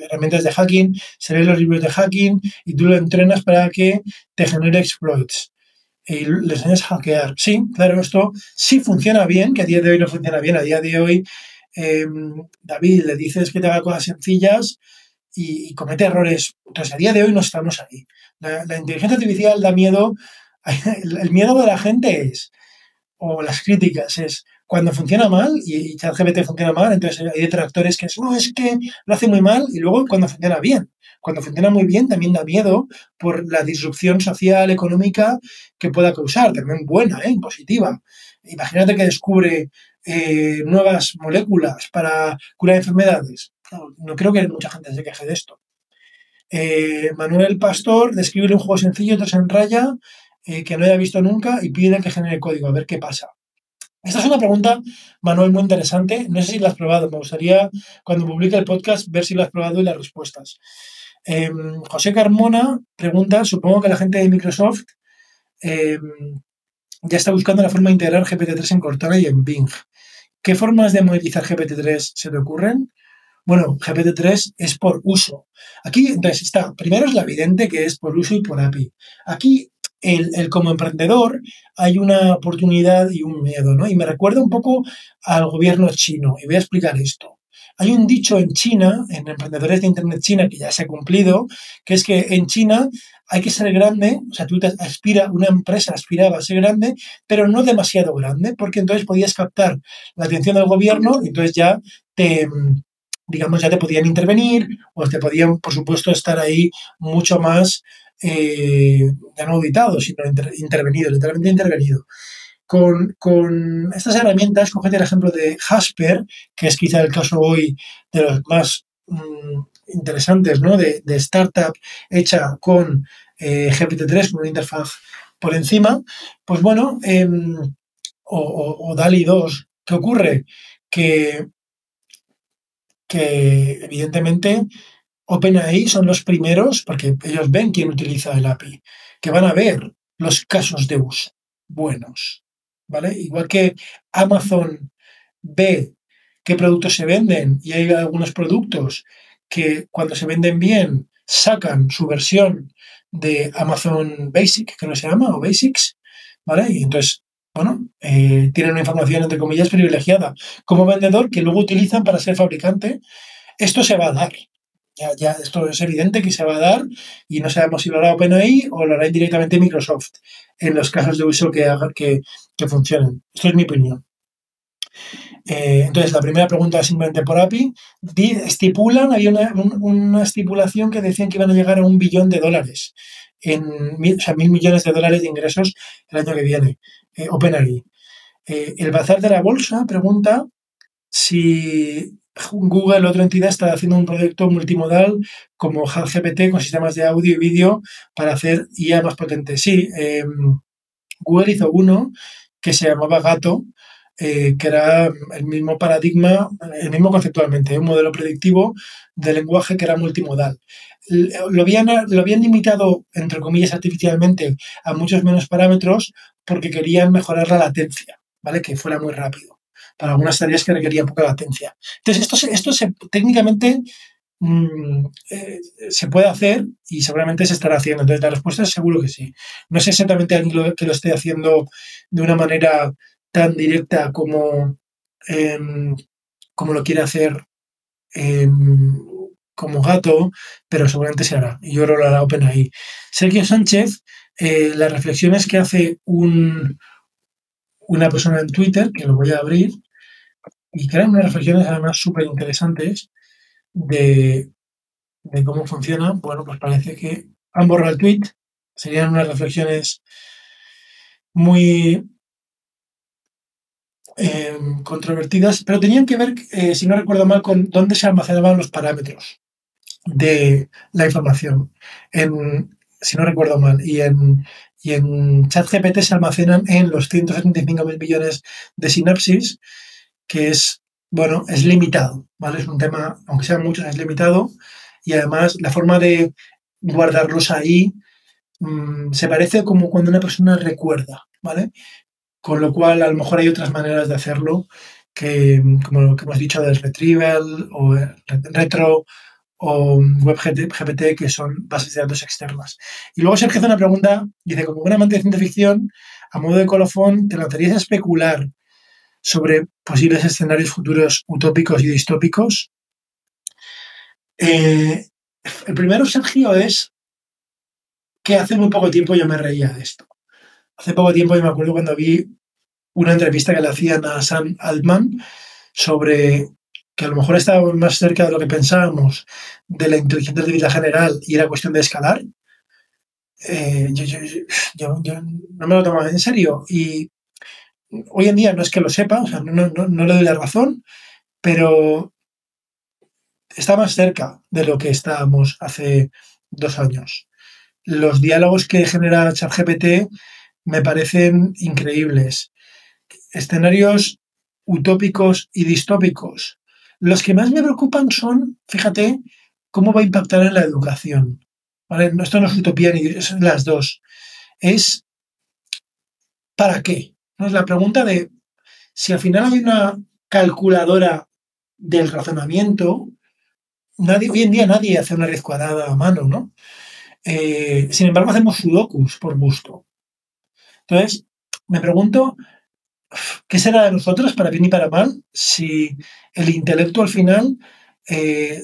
herramientas de hacking, se leen los libros de hacking y tú lo entrenas para que te genere exploits y le enseñas a hackear. Sí, claro, esto sí funciona bien, que a día de hoy no funciona bien. A día de hoy, em, David, le dices que te haga cosas sencillas y, comete errores. Entonces, a día de hoy no estamos ahí. La, inteligencia artificial da miedo. [laughs] El, miedo de la gente es, o las críticas, es cuando funciona mal y, ChatGPT funciona mal, entonces hay detractores que es, no, es que lo hace muy mal y luego cuando funciona bien. Cuando funciona muy bien también da miedo por la disrupción social, económica que pueda causar, también buena, ¿eh? positiva. Imagínate que descubre eh, nuevas moléculas para curar enfermedades. No, creo que mucha gente se queje de esto. Eh, Manuel Pastor describe un juego sencillo, tres en raya, eh, que no haya visto nunca y pide que genere código, a ver qué pasa. Esta es una pregunta, Manuel, muy interesante. No sé si la has probado. Me gustaría, cuando publique el podcast, ver si la has probado y las respuestas. Em, José Carmona pregunta, supongo que la gente de Microsoft em, ya está buscando la forma de integrar GPT-3 en Cortana y en Bing. ¿Qué formas de monetizar GPT-3 se te ocurren? Bueno, GPT-3 es por uso. Aquí, entonces, está, primero es la evidente que es por uso y por API. Aquí el, como emprendedor hay una oportunidad y un miedo, ¿no? Y me recuerda un poco al gobierno chino, y voy a explicar esto. Hay un dicho en China, en emprendedores de Internet China, que ya se ha cumplido, que es que en China hay que ser grande, o sea, tú te aspira, una empresa aspiraba a ser grande, pero no demasiado grande, porque entonces podías captar la atención del gobierno y entonces ya te, digamos, ya te podían intervenir o te podían, por supuesto, estar ahí mucho más eh, ya no auditado, sino intervenido, literalmente intervenido. Con, estas herramientas, cogete el ejemplo de Jasper, que es quizá el caso hoy de los más mm, interesantes, ¿no? De, startup hecha con eh, GPT-3, con una interfaz por encima, pues bueno, em, o, o, DALI 2, ¿qué ocurre? Que, que evidentemente OpenAI son los primeros, porque ellos ven quién utiliza el API, que van a ver los casos de uso buenos. ¿Vale? Igual que Amazon ve qué productos se venden y hay algunos productos que cuando se venden bien sacan su versión de Amazon Basic, que no se llama, o Basics, ¿vale? Y entonces, bueno, eh, tienen una información, entre comillas, privilegiada como vendedor que luego utilizan para ser fabricante. Esto se va a dar, ya, esto es evidente que se va a dar y no sabemos si lo hará OpenAI o lo hará indirectamente Microsoft en los casos de uso que, que, que funcionen. Esto es mi opinión. Eh, entonces, la primera pregunta simplemente por API. estipulan, había una, estipulación que decían que iban a llegar a un billón de dólares, en mil, o sea, mil millones de dólares de ingresos el año que viene. Eh, OpenAI. Eh, el bazar de la bolsa pregunta si Google, otra entidad, está haciendo un proyecto multimodal como GPT con sistemas de audio y vídeo para hacer IA más potente. Sí, em, Google hizo uno que se llamaba Gato, eh, que era el mismo paradigma, el mismo conceptualmente, un modelo predictivo de lenguaje que era multimodal. Lo habían, lo habían limitado, entre comillas, artificialmente a muchos menos parámetros porque querían mejorar la latencia, ¿vale? Que fuera muy rápido para algunas tareas que requerían poca latencia. Entonces, esto, esto técnicamente mm, eh, se puede hacer y seguramente se estará haciendo. Entonces, la respuesta es seguro que sí. No sé exactamente alguien que lo esté haciendo de una manera tan directa como, em, como lo quiere hacer em, como gato, pero seguramente se hará. Y yo lo hará OpenAI. Sergio Sánchez, eh, las reflexiones que hace un, una persona en Twitter, que lo voy a abrir, y crean unas reflexiones además súper interesantes de, de, cómo funciona. Bueno, pues parece que han borrado el tweet. Serían unas reflexiones muy Em, controvertidas, pero tenían que ver, eh, si no recuerdo mal, con dónde se almacenaban los parámetros de la información. En, si no recuerdo mal, y en, y en ChatGPT se almacenan en los 175 mil millones de sinapsis, que es, bueno, es limitado, ¿vale? Es un tema, aunque sean muchos, es limitado, y además la forma de guardarlos ahí mm, se parece como cuando una persona recuerda, ¿vale? Con lo cual, a lo mejor hay otras maneras de hacerlo, que, como lo que hemos dicho del Retrieval o Retro o WebGPT, que son bases de datos externas. Y luego Sergio hace una pregunta, dice, como un amante de ciencia ficción, a modo de colofón, ¿te lanzarías a especular sobre posibles escenarios futuros utópicos y distópicos? Eh, el primero, Sergio, es que hace muy poco tiempo yo me reía de esto. Hace poco tiempo yo me acuerdo cuando vi una entrevista que le hacían a Sam Altman sobre que a lo mejor estábamos más cerca de lo que pensábamos de la inteligencia artificial general y era cuestión de escalar. Eh, yo, no me lo tomaba en serio. Y hoy en día no es que lo sepa, o sea, no, le doy la razón, pero está más cerca de lo que estábamos hace dos años. Los diálogos que genera ChatGPT me parecen increíbles. Escenarios utópicos y distópicos. Los que más me preocupan son, fíjate, cómo va a impactar en la educación. Esto no es utopía ni las dos. Es ¿para qué? ¿No? Es la pregunta de si al final hay una calculadora del razonamiento, nadie, hoy en día nadie hace una red cuadrada a mano, ¿no? Eh, sin embargo, hacemos sudokus por gusto. Entonces, me pregunto, ¿qué será de nosotros, para bien y para mal, si el intelecto al final eh,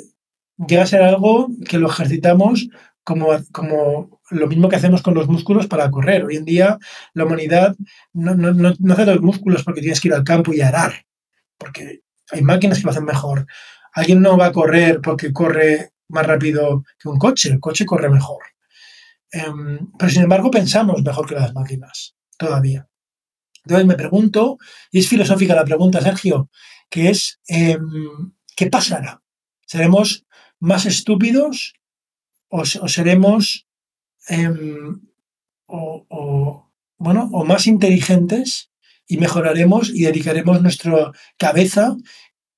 llega a ser algo que lo ejercitamos como, como lo mismo que hacemos con los músculos para correr? Hoy en día la humanidad no, no hace los músculos porque tienes que ir al campo y arar, porque hay máquinas que lo hacen mejor. Alguien no va a correr porque corre más rápido que un coche, el coche corre mejor. Em, pero sin embargo pensamos mejor que las máquinas, todavía. Entonces me pregunto, y es filosófica la pregunta, Sergio, que es, em, ¿qué pasará? ¿Seremos más estúpidos o, seremos em, o, bueno, o más inteligentes y mejoraremos y dedicaremos nuestra cabeza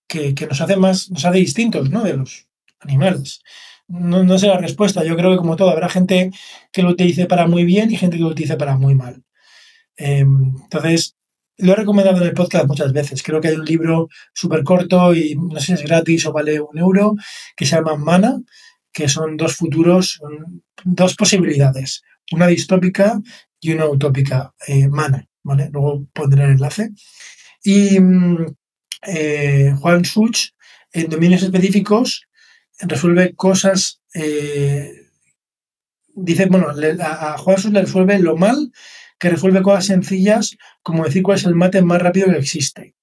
que, que, nos hace más, nos hace distintos ¿no? de los animales no, no sé la respuesta. Yo creo que como todo, habrá gente que lo utilice para muy bien y gente que lo utilice para muy mal. Em, entonces, lo he recomendado en el podcast muchas veces. Creo que hay un libro súper corto y no sé si es gratis o vale un euro, que se llama Mana, que son dos futuros, dos posibilidades, una distópica y una utópica. Eh, Mana, ¿vale? Luego pondré el enlace. Y mm, eh, Juan Such, en dominios específicos, resuelve cosas. Eh, dice, bueno, a Juan Sus le resuelve lo mal que resuelve cosas sencillas, como decir cuál es el mate más rápido que existe.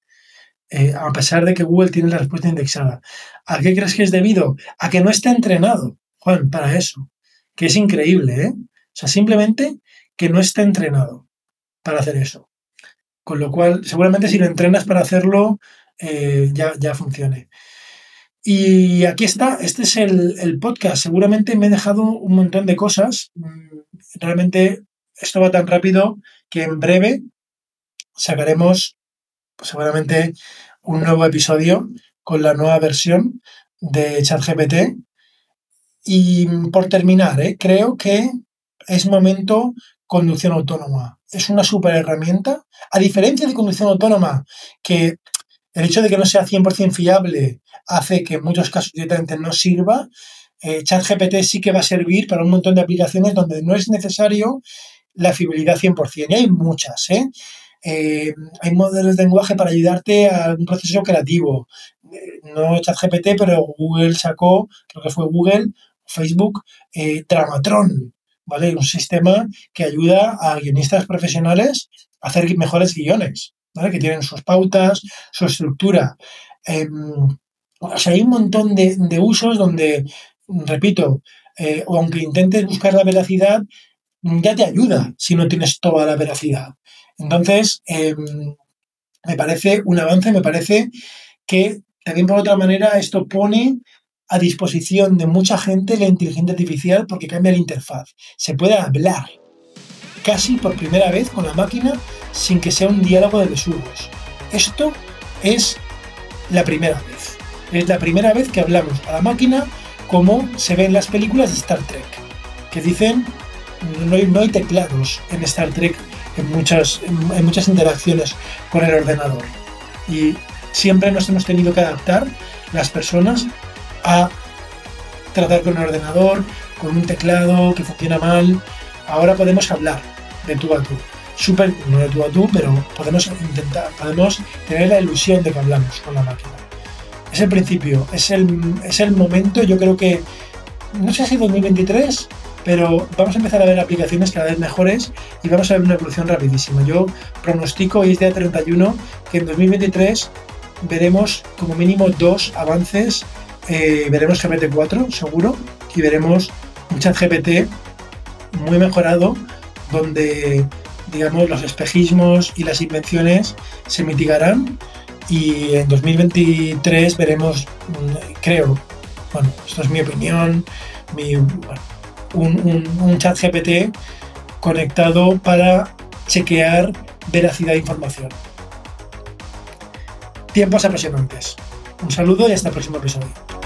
a pesar de que Google tiene la respuesta indexada. ¿A qué crees que es debido? A que no está entrenado, Juan, para eso. Que es increíble, ¿eh? O sea, simplemente que no está entrenado para hacer eso. Con lo cual, seguramente si lo entrenas para hacerlo, eh, ya, ya funcione. Y aquí está, este es el, podcast. Seguramente me he dejado un montón de cosas. Mm, realmente esto va tan rápido que en breve sacaremos pues, seguramente un nuevo episodio con la nueva versión de ChatGPT. Y por terminar, ¿eh? creo que es momento conducción autónoma. Es una super herramienta. A diferencia de conducción autónoma, que el hecho de que no sea 100% fiable hace que en muchos casos directamente no sirva, eh, ChatGPT sí que va a servir para un montón de aplicaciones donde no es necesario la fiabilidad 100%. Y hay muchas, ¿eh? Eh, hay modelos de lenguaje para ayudarte a un proceso creativo. Eh, no ChatGPT, pero Google sacó, creo que fue Google, Facebook, eh, Dramatron, ¿vale? Un sistema que ayuda a guionistas profesionales a hacer mejores guiones, ¿vale? Que tienen sus pautas, su estructura. Em, o sea, hay un montón de, usos donde, repito, aunque intentes buscar la veracidad, ya te ayuda si no tienes toda la veracidad. Entonces, em, me parece un avance, me parece que también por otra manera esto pone a disposición de mucha gente la inteligencia artificial porque cambia la interfaz. Se puede hablar casi por primera vez con la máquina sin que sea un diálogo de besuros. Esto es la primera vez. Es la primera vez que hablamos a la máquina como se ve en las películas de Star Trek, que dicen no hay, no hay teclados en Star Trek en muchas, en, muchas interacciones con el ordenador. Y siempre nos hemos tenido que adaptar las personas a tratar con el ordenador, con un teclado que funciona mal. Ahora podemos hablar de tú a tú. Súper, no de tú a tú, pero podemos intentar, podemos tener la ilusión de que hablamos con la máquina. Es el principio, es el, es el momento, yo creo que, no sé si 2023 pero vamos a empezar a ver aplicaciones cada vez mejores y vamos a ver una evolución rapidísima. Yo pronostico hoy es día 31 que en 2023 veremos como mínimo dos avances, eh, veremos GPT-4 seguro y veremos un chat GPT muy mejorado donde digamos los espejismos y las invenciones se mitigarán y en 2023 veremos, mm, creo, bueno, esto es mi opinión, mi, un, chat GPT conectado para chequear veracidad de información. Tiempos apasionantes. Un saludo y hasta el próximo episodio.